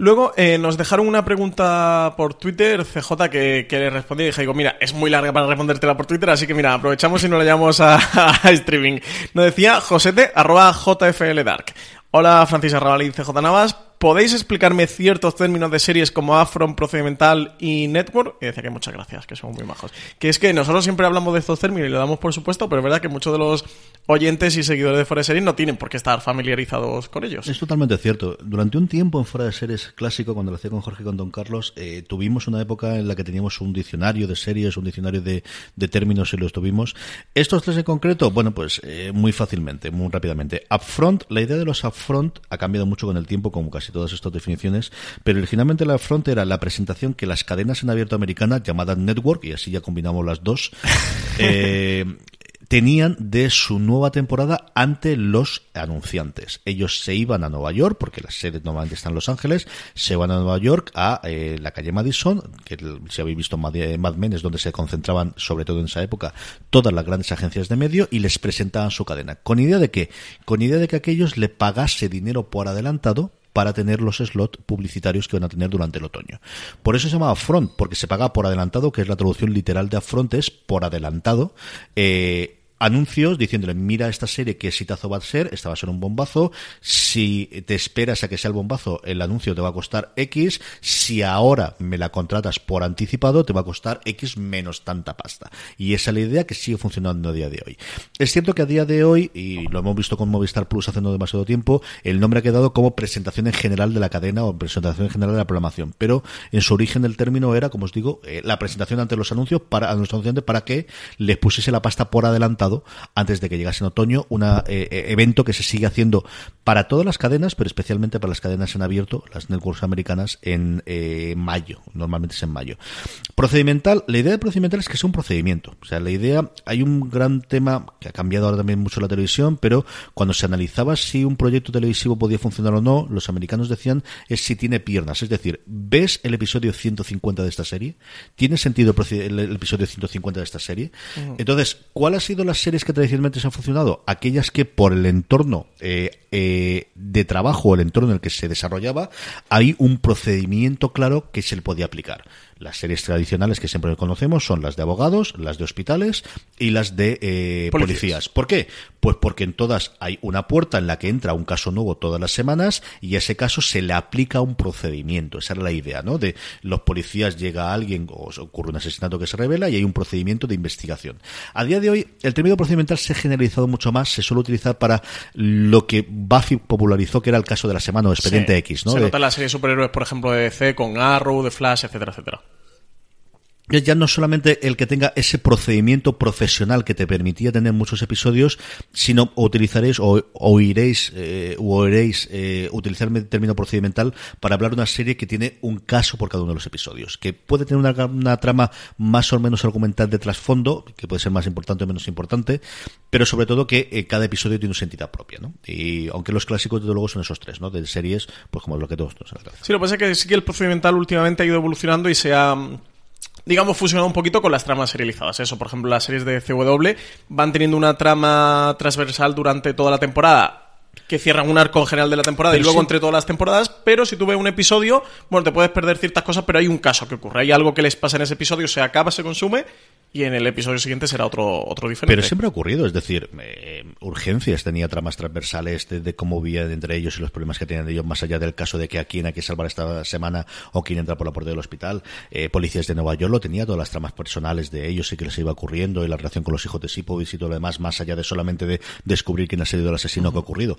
[SPEAKER 2] Luego eh, nos dejaron una pregunta por Twitter, CJ, que, que le respondí y dije, digo, mira, es muy larga para respondértela por Twitter, así que mira, aprovechamos y nos la llamamos a, streaming. Nos decía Josete, arroba JFLDark. Hola, Francis Arrabal CJ Navas. ¿Podéis explicarme ciertos términos de series como Afron, Procedimental y Network? Y decía que muchas gracias, que son muy majos. Que es que nosotros siempre hablamos de estos términos y lo damos por supuesto, pero es verdad que muchos de los oyentes y seguidores de Fuera de Series no tienen por qué estar familiarizados con ellos.
[SPEAKER 1] Es totalmente cierto. Durante un tiempo en Fuera de Series clásico, cuando lo hacía con Jorge y con Don Carlos, eh, tuvimos una época en la que teníamos un diccionario de series, un diccionario de, términos y los tuvimos. Estos tres en concreto, bueno, pues eh, muy fácilmente, muy rápidamente. Upfront, la idea de los upfront ha cambiado mucho con el tiempo, como casi todas estas definiciones, pero originalmente la front era la presentación que las cadenas en abierto americana, llamadas Network, y así ya combinamos las dos, eh, tenían de su nueva temporada ante los anunciantes. Ellos se iban a Nueva York, porque la sede normalmente está en Los Ángeles, se van a Nueva York a eh, la calle Madison, que si habéis visto Mad, Mad Men es donde se concentraban, sobre todo en esa época, todas las grandes agencias de medio y les presentaban su cadena. ¿Con idea de qué? Con idea de que aquellos le pagase dinero por adelantado para tener los slots publicitarios que van a tener durante el otoño. Por eso se llama front, porque se paga por adelantado, que es la traducción literal de upfront, es por adelantado. Eh, anuncios diciéndole, mira esta serie qué exitazo va a ser, esta va a ser un bombazo, si te esperas a que sea el bombazo, el anuncio te va a costar X, si ahora me la contratas por anticipado, te va a costar X menos tanta pasta. Y esa es la idea que sigue funcionando a día de hoy. Es cierto que a día de hoy, y lo hemos visto con Movistar Plus hace no demasiado tiempo, el nombre ha quedado como presentación en general de la cadena o presentación en general de la programación, pero en su origen el término era, como os digo, eh, la presentación ante los anuncios para, a anunciantes para que les pusiese la pasta por adelantado antes de que llegase en otoño, un eh, eh, evento que se sigue haciendo para todas las cadenas, pero especialmente para las cadenas en abierto, las networks americanas, en eh, mayo, normalmente es en mayo. Procedimental, la idea de procedimental es que es un procedimiento, o sea, la idea, hay un gran tema que ha cambiado ahora también mucho la televisión, pero cuando se analizaba si un proyecto televisivo podía funcionar o no, los americanos decían es si tiene piernas, es decir, ves el episodio 150 de esta serie, tiene sentido el, episodio 150 de esta serie, entonces, ¿cuál ha sido la series que tradicionalmente se han funcionado? Aquellas que por el entorno eh, eh, de trabajo, el entorno en el que se desarrollaba, hay un procedimiento claro que se le podía aplicar. Las series tradicionales que siempre conocemos son las de abogados, las de hospitales y las de eh, policías. ¿Por qué? Pues porque en todas hay una puerta en la que entra un caso nuevo todas las semanas y a ese caso se le aplica un procedimiento. Esa era la idea, ¿no? De los policías llega alguien o ocurre un asesinato que se revela y hay un procedimiento de investigación. A día de hoy, el término procedimental se ha generalizado mucho más, se suele utilizar para lo que Buffy popularizó, que era el caso de la semana o Expediente X, ¿no?
[SPEAKER 2] Se nota en la serie de superhéroes, por ejemplo, de DC con Arrow, de Flash, etcétera, etcétera
[SPEAKER 1] ya no solamente el que tenga ese procedimiento profesional que te permitía tener muchos episodios, sino utilizaréis o oiréis eh, o oiréis eh, utilizar el término procedimental para hablar de una serie que tiene un caso por cada uno de los episodios, que puede tener una, trama más o menos argumental de trasfondo, que puede ser más importante o menos importante, pero sobre todo que eh, cada episodio tiene una entidad propia, ¿no? Y aunque los clásicos desde luego son esos tres, ¿no? De series, pues como lo que todos nos
[SPEAKER 2] Sí, lo que pasa es que sí que el procedimental últimamente ha ido evolucionando y se ha digamos, fusionado un poquito con las tramas serializadas. Eso, por ejemplo, las series de CW van teniendo una trama transversal durante toda la temporada que cierran un arco general de la temporada y luego entre todas las temporadas, pero si tú ves un episodio, bueno, te puedes perder ciertas cosas, pero hay un caso que ocurre, hay algo que les pasa en ese episodio, se acaba, se consume y en el episodio siguiente será otro, otro diferente.
[SPEAKER 1] Pero siempre ha ocurrido, es decir, eh, Urgencias tenía tramas transversales de, cómo vivían entre ellos y los problemas que tenían ellos, más allá del caso de que a quién hay que salvar esta semana o quién entra por la puerta del hospital. Eh, Policías de Nueva York lo tenía, todas las tramas personales de ellos y que les iba ocurriendo y la relación con los hijos de Sipovich y todo lo demás, más allá de solamente de descubrir quién ha sido el asesino que ha ocurrido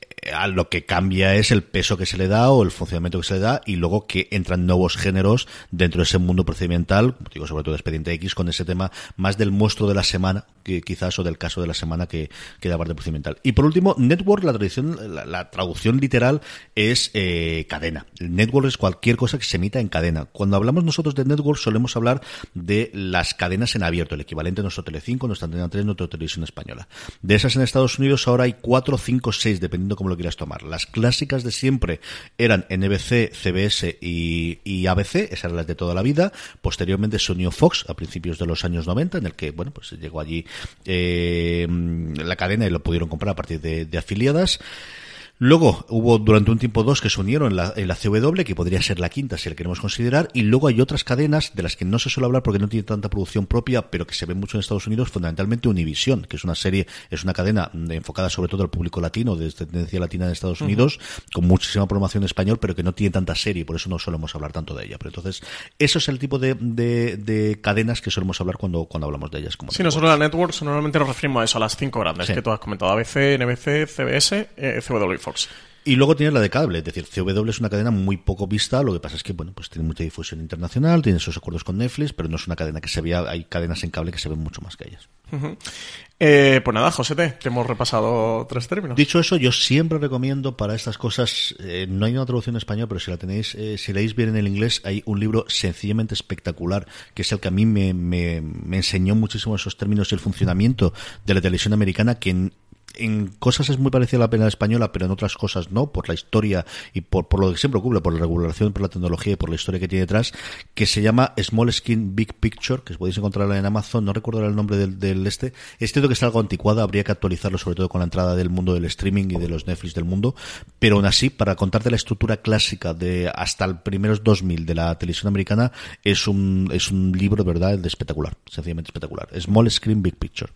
[SPEAKER 1] lo que cambia es el peso que se le da o el funcionamiento que se le da y luego que entran nuevos géneros dentro de ese mundo procedimental, digo sobre todo Expediente X, con ese tema más del monstruo de la semana, que quizás, o del caso de la semana que, que da parte procedimental. Y por último, network, la, tradición, la, traducción literal es eh, cadena. network es cualquier cosa que se emita en cadena. Cuando hablamos nosotros de network solemos hablar de las cadenas en abierto, el equivalente a nuestro Telecinco, nuestra Antena 3, nuestra televisión española. De esas en Estados Unidos ahora hay 4, 5, 6, dependiendo cómo lo quieras tomar. Las clásicas de siempre eran NBC, CBS y, ABC, esas eran las de toda la vida. Posteriormente se unió Fox a principios de los años 90, en el que, bueno, pues llegó allí eh, la cadena y lo pudieron comprar a partir de afiliadas. Luego hubo durante un tiempo dos que se unieron en la, en la CW, que podría ser la quinta si la queremos considerar, y luego hay otras cadenas de las que no se suele hablar porque no tiene tanta producción propia, pero que se ve mucho en Estados Unidos, fundamentalmente Univision, que es una serie, es una cadena enfocada sobre todo al público latino, de tendencia latina en Estados Unidos, con muchísima programación en español, pero que no tiene tanta serie, por eso no solemos hablar tanto de ella. Pero entonces, eso es el tipo de, de, cadenas que solemos hablar cuando, cuando hablamos de ellas.
[SPEAKER 2] Como sí, nosotros en la Networks normalmente nos referimos a eso, a las cinco grandes que tú has comentado, ABC, NBC, CBS, eh, CW y
[SPEAKER 1] luego tienes la de cable, es decir, CW es una cadena muy poco vista, lo que pasa es que, bueno, pues tiene mucha difusión internacional, tiene esos acuerdos con Netflix, pero no es una cadena que se vea, hay cadenas en cable que se ven mucho más que ellas.
[SPEAKER 2] eh, pues nada, José, te, hemos repasado tres términos.
[SPEAKER 1] Dicho eso, yo siempre recomiendo para estas cosas, eh, no hay una traducción en español, pero si la tenéis, eh, si leéis bien en el inglés, hay un libro sencillamente espectacular, que es el que a mí me, me, me enseñó muchísimo esos términos y el funcionamiento de la televisión americana, que en en cosas es muy parecida a la pena española, pero en otras cosas no, por la historia y por, por lo que siempre ocurre, por la regulación, por la tecnología y por la historia que tiene detrás, que se llama Small Skin Big Picture, que podéis encontrarla en Amazon, no recuerdo el nombre del, del este. Es cierto que está algo anticuado, habría que actualizarlo sobre todo con la entrada del mundo del streaming y de los Netflix del mundo, pero aún así, para contarte la estructura clásica de hasta el primeros 2000 de la televisión americana, es un, es un libro, ¿verdad?, de espectacular, sencillamente espectacular. Small Screen Big Picture.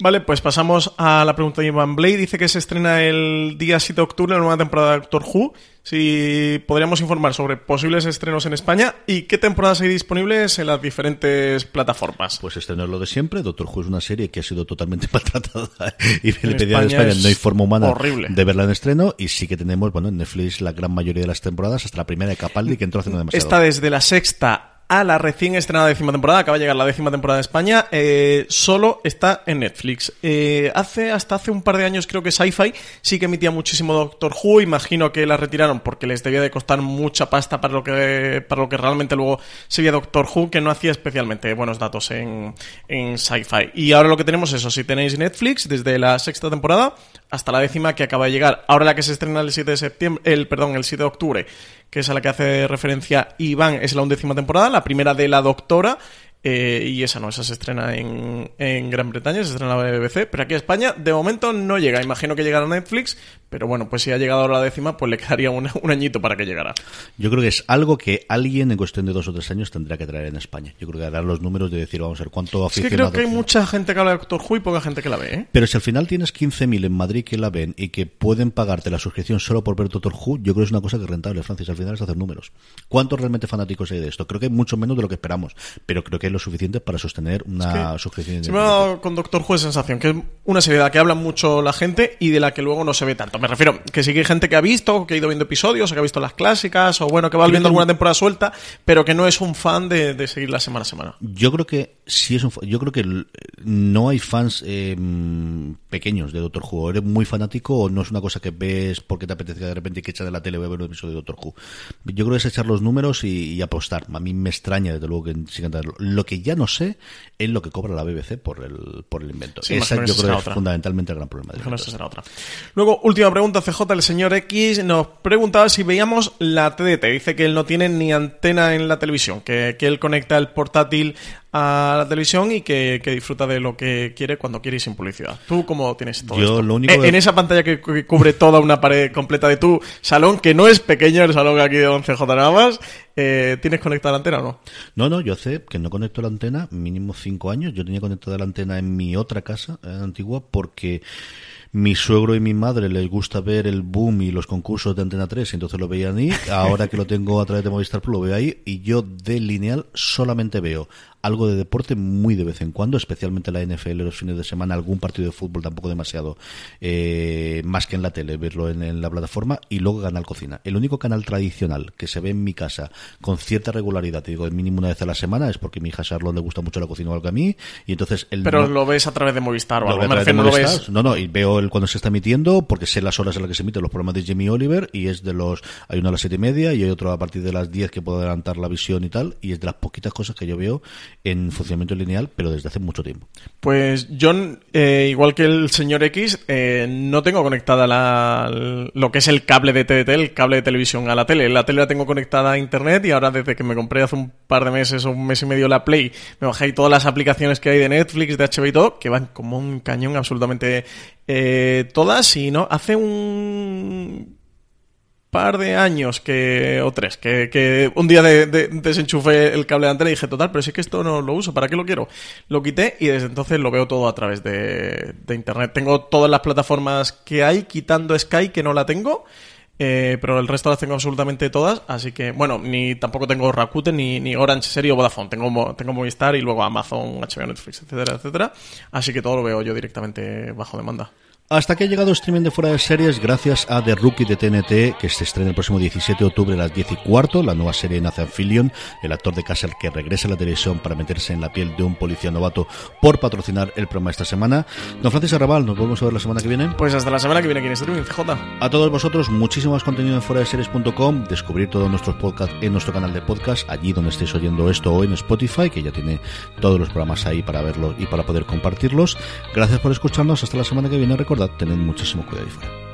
[SPEAKER 2] Vale, pues pasamos a la pregunta de Ivan Blade. Dice que se estrena el día 7 de octubre la nueva temporada de Doctor Who. Si podríamos informar sobre posibles estrenos en España y qué temporadas hay disponibles en las diferentes plataformas.
[SPEAKER 1] Pues estrenar lo de siempre. Doctor Who es una serie que ha sido totalmente maltratada y le pedía en España no hay forma humana de verla en estreno. Y sí que tenemos, bueno, en Netflix la gran mayoría de las temporadas, hasta la primera de Capaldi, que entró hace no demasiado.
[SPEAKER 2] Está desde la sexta a la recién estrenada décima temporada. Acaba de llegar la décima temporada de España. Eh, solo está en Netflix. Eh, hace hasta hace un par de años creo que Sci-Fi sí que emitía muchísimo Doctor Who. Imagino que la retiraron porque les debía de costar mucha pasta para lo que para lo que realmente luego sería Doctor Who, que no hacía especialmente buenos datos en, en Sci-Fi. Y ahora lo que tenemos es eso. Si tenéis Netflix desde la sexta temporada hasta la décima que acaba de llegar. Ahora la que se estrena el 7 de septiembre, el perdón, el 7 de octubre que es a la que hace referencia Iván, es la undécima temporada, la primera de la doctora, eh, y esa no, esa se estrena en, en, Gran Bretaña, se estrena en la BBC, pero aquí a España de momento no llega. Imagino que llegará a Netflix, pero bueno, pues si ha llegado ahora la décima, pues le quedaría un, añito para que llegara.
[SPEAKER 1] Yo creo que es algo que alguien en cuestión de dos o tres años tendrá que traer en España. Yo creo que dar los números de decir, vamos a ver cuánto
[SPEAKER 2] aficionado... Es que creo que hay mucha gente que habla de Doctor Who y poca gente que la ve, ¿eh?
[SPEAKER 1] Pero si al final tienes 15.000 en Madrid que la ven y que pueden pagarte la suscripción solo por ver Doctor Who, yo creo que es una cosa que es rentable, Francis. Al final es hacer números. ¿Cuántos realmente fanáticos hay de esto? Creo que hay mucho menos de lo que esperamos, pero creo que es lo suficiente para tener una suscripción.
[SPEAKER 2] Se me ha dado con Doctor Who sensación que es una serie de la que habla mucho la gente y de la que luego no se ve tanto. Me refiero que sí que hay gente que ha visto, que ha ido viendo episodios, o que ha visto las clásicas, o bueno, que va viendo alguna temporada suelta, pero que no es un fan de, de seguirla semana a semana.
[SPEAKER 1] Yo creo que sí es un, yo creo que no hay fans eh, pequeños de Doctor Who. Eres muy fanático o no es una cosa que ves porque te apetece de repente que echa de la tele ver un episodio de Doctor Who. Yo creo que es echar los números y, apostar. A mí me extraña desde luego que sigan Lo que ya no sé es lo que cobra la BBC por el, por el invento. Esa yo creo que es fundamentalmente el gran problema.
[SPEAKER 2] De. Luego, última pregunta, CJ, el señor X nos preguntaba si veíamos la TDT. Dice que él no tiene ni antena en la televisión, que, que él conecta el portátil a la televisión y que, disfruta de lo que quiere cuando quiere y sin publicidad. ¿Tú cómo tienes todo Yo, Lo único En esa pantalla que, cubre toda una pared completa de tu salón, que no es pequeño el salón aquí de 11J nada más, eh, ¿tienes conectada la antena o no?
[SPEAKER 1] No, no, yo sé que no conecto la antena mínimo cinco años. Yo tenía conectada la antena en mi otra casa eh, antigua porque mi suegro y mi madre les gusta ver el boom y los concursos de Antena 3, entonces lo veían ahí. Ahora que lo tengo a través de Movistar Plus, lo veo ahí. Y yo de lineal solamente veo algo de deporte muy de vez en cuando, especialmente la NFL los fines de semana, algún partido de fútbol tampoco demasiado, eh, más que en la tele, verlo en, la plataforma, y luego Canal Cocina. El único canal tradicional que se ve en mi casa con cierta regularidad, te digo, mínimo una vez a la semana, es porque mi hija Charlotte le gusta mucho la cocina o algo que a mí, y entonces... El
[SPEAKER 2] Pero lo ves a través de Movistar o algo,
[SPEAKER 1] me no lo ves... No, no, y veo el cuando se está emitiendo, porque sé las horas en las que se emiten los programas de Jamie Oliver, y es de los... Hay uno a las siete y media, y hay otro a partir de las diez que puedo adelantar la visión y tal, y es de las poquitas cosas que yo veo en funcionamiento lineal, pero desde hace mucho tiempo.
[SPEAKER 2] Pues yo, eh, igual que el señor X, eh, no tengo conectada la, lo que es el cable de TDT, el cable de televisión a la tele. La tele la tengo conectada a internet y ahora desde que me compré hace un par de meses o un mes y medio la Play, me bajé todas las aplicaciones que hay de Netflix, de HBO y todo, que van como un cañón absolutamente eh, todas. Y no, hace un par de años que o tres que, un día de, desenchufé el cable de antena y dije total pero si es que esto no lo uso para qué lo quiero lo quité y desde entonces lo veo todo a través de, internet tengo todas las plataformas que hay quitando Sky que no la tengo eh, pero el resto las tengo absolutamente todas, así que, bueno, ni tampoco tengo Rakuten, ni, ni Orange Serie o Vodafone. Tengo, tengo Movistar y luego Amazon, HBO, Netflix, etcétera, etcétera. Así que todo lo veo yo directamente bajo demanda.
[SPEAKER 1] Hasta que ha llegado streaming de fuera de series gracias a The Rookie de TNT, que se estrena el próximo 17 de octubre a las 10 y cuarto, la nueva serie de Nathan Fillion, el actor de Castle que regresa a la televisión para meterse en la piel de un policía novato por patrocinar el programa esta semana. Don Francisco Arrabal, nos volvemos a ver la semana que viene.
[SPEAKER 2] Pues hasta la semana que viene aquí en streaming, CJ.
[SPEAKER 1] A todos vosotros, muchísimo más contenido en fuera de series.com, descubrir todos nuestros podcasts en nuestro canal de podcast, allí donde estéis oyendo esto o en Spotify, que ya tiene todos los programas ahí para verlos y para poder compartirlos. Gracias por escucharnos, hasta la semana que viene. Recordad, tened muchísimo cuidado ahí fuera.